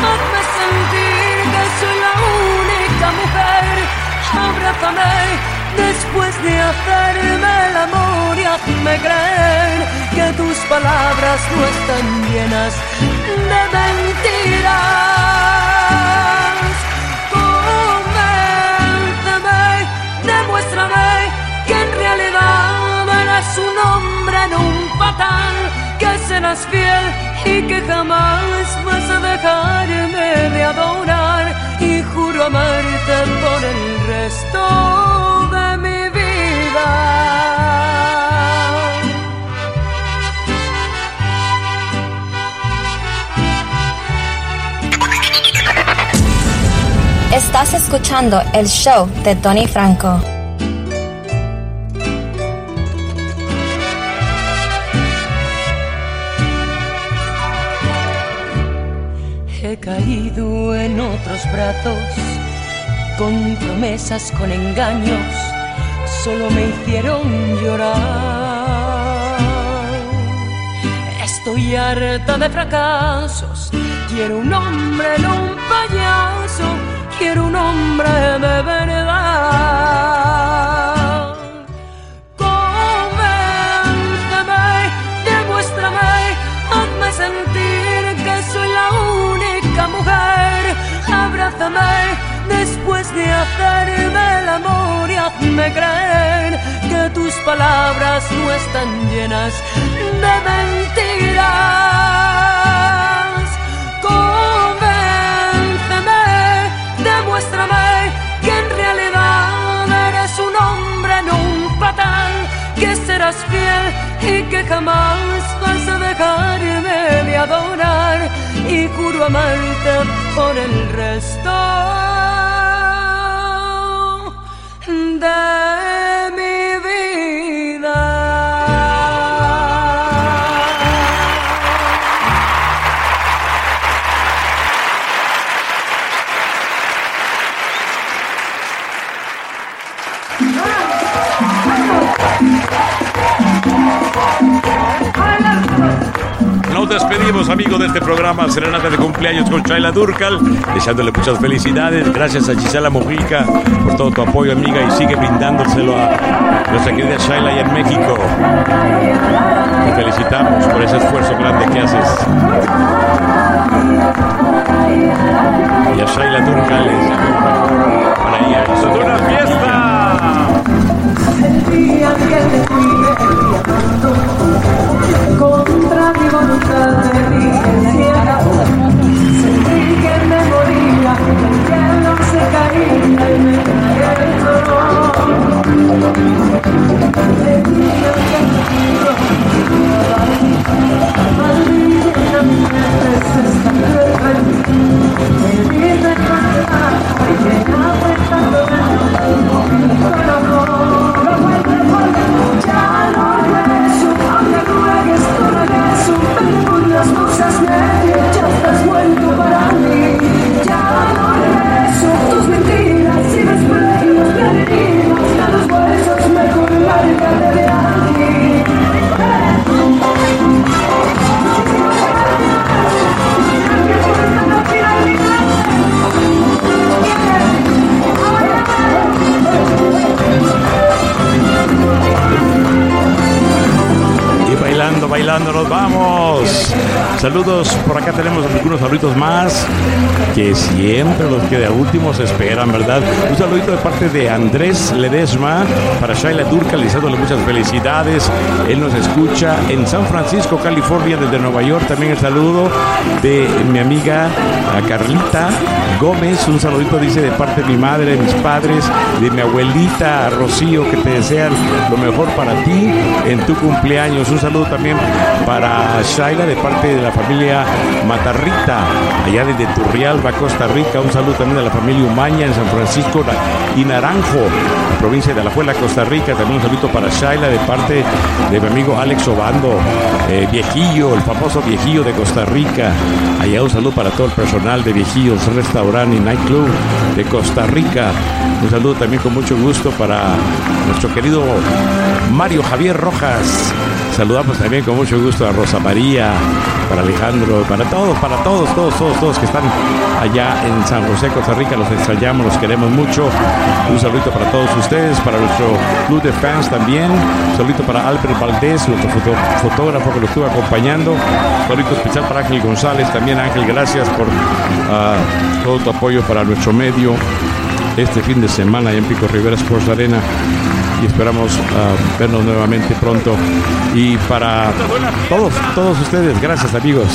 hazme sentir que soy la única mujer. Abrázame después de hacerme el amor y hazme creer que tus palabras no están llenas de mentiras. Convénceme, demuéstrame que en realidad eres un hombre, no un patán, que serás fiel y que jamás vas a dejarme de adorar y juro amarte por el resto Estás escuchando el show de Tony Franco. He caído en otros brazos, con promesas, con engaños, solo me hicieron llorar. Estoy harta de fracasos, quiero un hombre, no un payaso, quiero un hombre de verdad. Convénceme, demuéstrame, hazme sentir que soy la única mujer. Abrázame después de hacerme el amor y hazme creer que tus palabras no están llenas de mentiras. Que en realidad eres un hombre, no un patán, que serás fiel y que jamás vas a dejarme de adorar y juro amarte por el resto de despedimos, amigos, de este programa Serenata de cumpleaños con Shaila Durcal, deseándole muchas felicidades. Gracias a Gisela Mojica por todo tu apoyo, amiga, y sigue brindándoselo a nuestra querida Shaila allá en México. Te felicitamos por ese esfuerzo grande que haces. Y a Shaila Durcal para ella. ¡Esto es una fiesta! que te contra mi voluntad de vi el cielo sentí que me moría el cielo se caía y me caía el dolor que mi vida maldita mi mente se está me vi de más y llenaba ya no regreso, aunque no hay esto regreso, pero las cosas me dicen, ya estás vuelto para mí, ya no regreso, tus mentiras y después de vinas, ya los huesos me colgar y verías. Bailando nos vamos. Saludos, por acá tenemos algunos saluditos más que siempre los que de últimos esperan, ¿verdad? Un saludito de parte de Andrés Ledesma para Shaila Durcal, deseándole muchas felicidades. Él nos escucha en San Francisco, California, desde Nueva York. También el saludo de mi amiga Carlita Gómez. Un saludito, dice, de parte de mi madre, de mis padres, de mi abuelita Rocío, que te desean lo mejor para ti en tu cumpleaños. Un saludo también para Shaila de parte de la familia Matarrita, allá desde Turrialba, Costa Rica. Un saludo también a la familia Umaña en San Francisco y Naranjo, provincia de Alajuela, Costa Rica. También un saludo para Shaila de parte de mi amigo Alex Obando, eh, viejillo, el famoso viejillo de Costa Rica. Allá un saludo para todo el personal de Viejillos Restaurant y Nightclub de Costa Rica. Un saludo también con mucho gusto para nuestro querido Mario Javier Rojas. Saludamos también con mucho gusto a Rosa María, para Alejandro, para todos, para todos, todos, todos, todos que están allá en San José, Costa Rica. Los extrañamos, los queremos mucho. Un saludito para todos ustedes, para nuestro club de fans también. Un saludito para Albert Valdés, nuestro fotógrafo que lo estuvo acompañando. Un saludito especial para Ángel González. También Ángel, gracias por ah, todo tu apoyo para nuestro medio este fin de semana en Pico Rivera Sports Arena. Y esperamos ah, vernos nuevamente pronto. Y para todos todos ustedes gracias amigos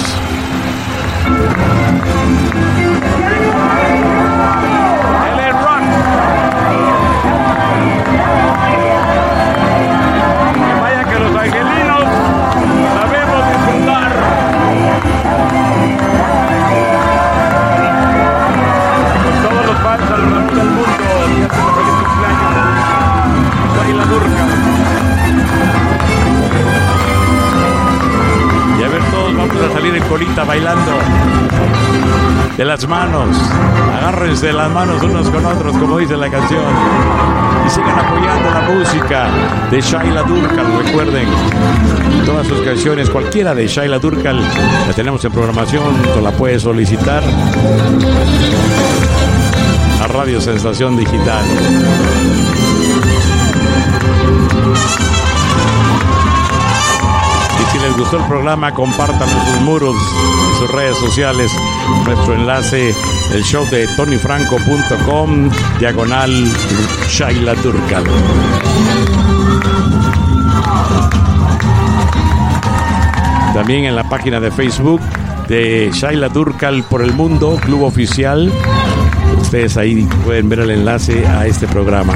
colita bailando. De las manos. Agárrense las manos unos con otros como dice la canción. Y sigan apoyando la música de Shaila Durkal recuerden. Todas sus canciones cualquiera de Shaila Durkal la tenemos en programación o la puedes solicitar a Radio Sensación Digital si les gustó el programa, compartan en sus muros, en sus redes sociales, nuestro enlace, el show de tonyfranco.com, diagonal Shaila Turcal. También en la página de Facebook de Shaila Durcal por el Mundo, Club Oficial. Ustedes ahí pueden ver el enlace a este programa.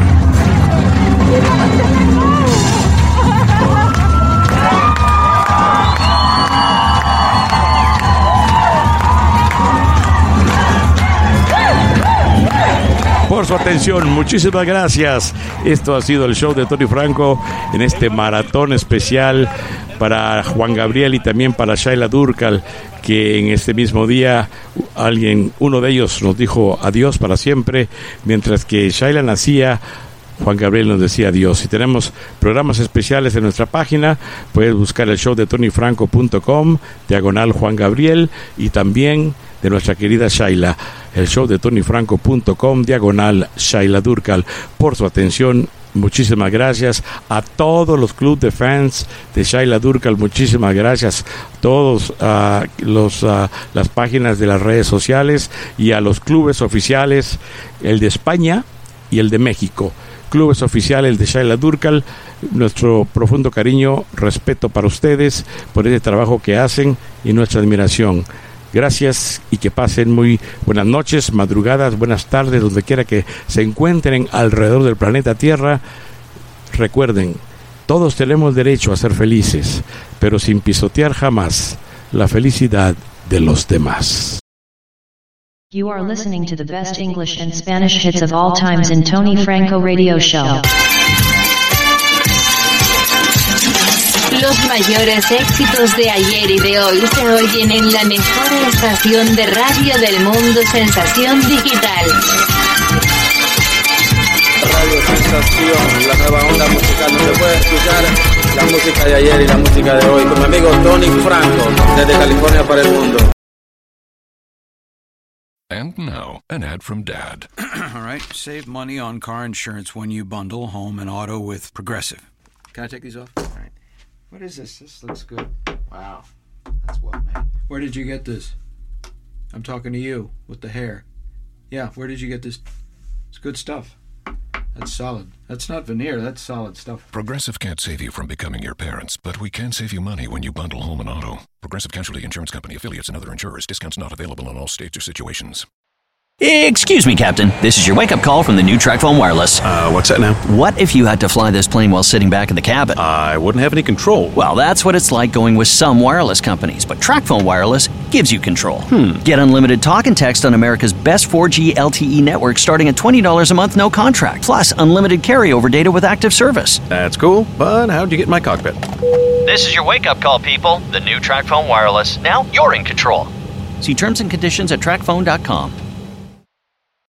Atención. Muchísimas gracias. Esto ha sido el show de Tony Franco en este maratón especial para Juan Gabriel y también para Shaila Durcal, que en este mismo día alguien, uno de ellos nos dijo adiós para siempre, mientras que Shaila nacía. Juan Gabriel nos decía adiós. Y tenemos programas especiales en nuestra página. Puedes buscar el show de tonyfranco.com, diagonal Juan Gabriel, y también de nuestra querida Shaila, el show de tonyfranco.com, diagonal Shaila Durcal. Por su atención, muchísimas gracias a todos los clubes de fans de Shaila Durcal, muchísimas gracias a todos ah, los ah, las páginas de las redes sociales y a los clubes oficiales, el de España y el de México clubes oficiales de Shaila Durcal, nuestro profundo cariño, respeto para ustedes por ese trabajo que hacen y nuestra admiración. Gracias y que pasen muy buenas noches, madrugadas, buenas tardes, donde quiera que se encuentren alrededor del planeta Tierra. Recuerden, todos tenemos derecho a ser felices, pero sin pisotear jamás la felicidad de los demás. You are listening to the best English and Spanish hits of all times in Tony Franco Radio Show. Los mayores éxitos de ayer y de hoy se oyen en la mejor estación de radio del mundo, Sensación Digital. Radio Sensación, la nueva onda musical donde puede escuchar la música de ayer y la música de hoy con mi amigo Tony Franco desde California para el mundo. And now, an ad from Dad. [clears throat] All right, save money on car insurance when you bundle home and auto with Progressive. Can I take these off? All right. What is this? This looks good. Wow. That's well made. Where did you get this? I'm talking to you with the hair. Yeah, where did you get this? It's good stuff. That's solid. That's not veneer, that's solid stuff. Progressive can't save you from becoming your parents, but we can save you money when you bundle home and auto. Progressive Casualty Insurance Company affiliates and other insurers. Discounts not available in all states or situations. Excuse me, Captain. This is your wake up call from the new TrackPhone Wireless. Uh, what's that now? What if you had to fly this plane while sitting back in the cabin? I wouldn't have any control. Well, that's what it's like going with some wireless companies, but TrackPhone Wireless gives you control. Hmm. Get unlimited talk and text on America's best 4G LTE network starting at $20 a month, no contract, plus unlimited carryover data with active service. That's cool, but how'd you get in my cockpit? This is your wake up call, people. The new TrackPhone Wireless. Now you're in control. See terms and conditions at trackphone.com.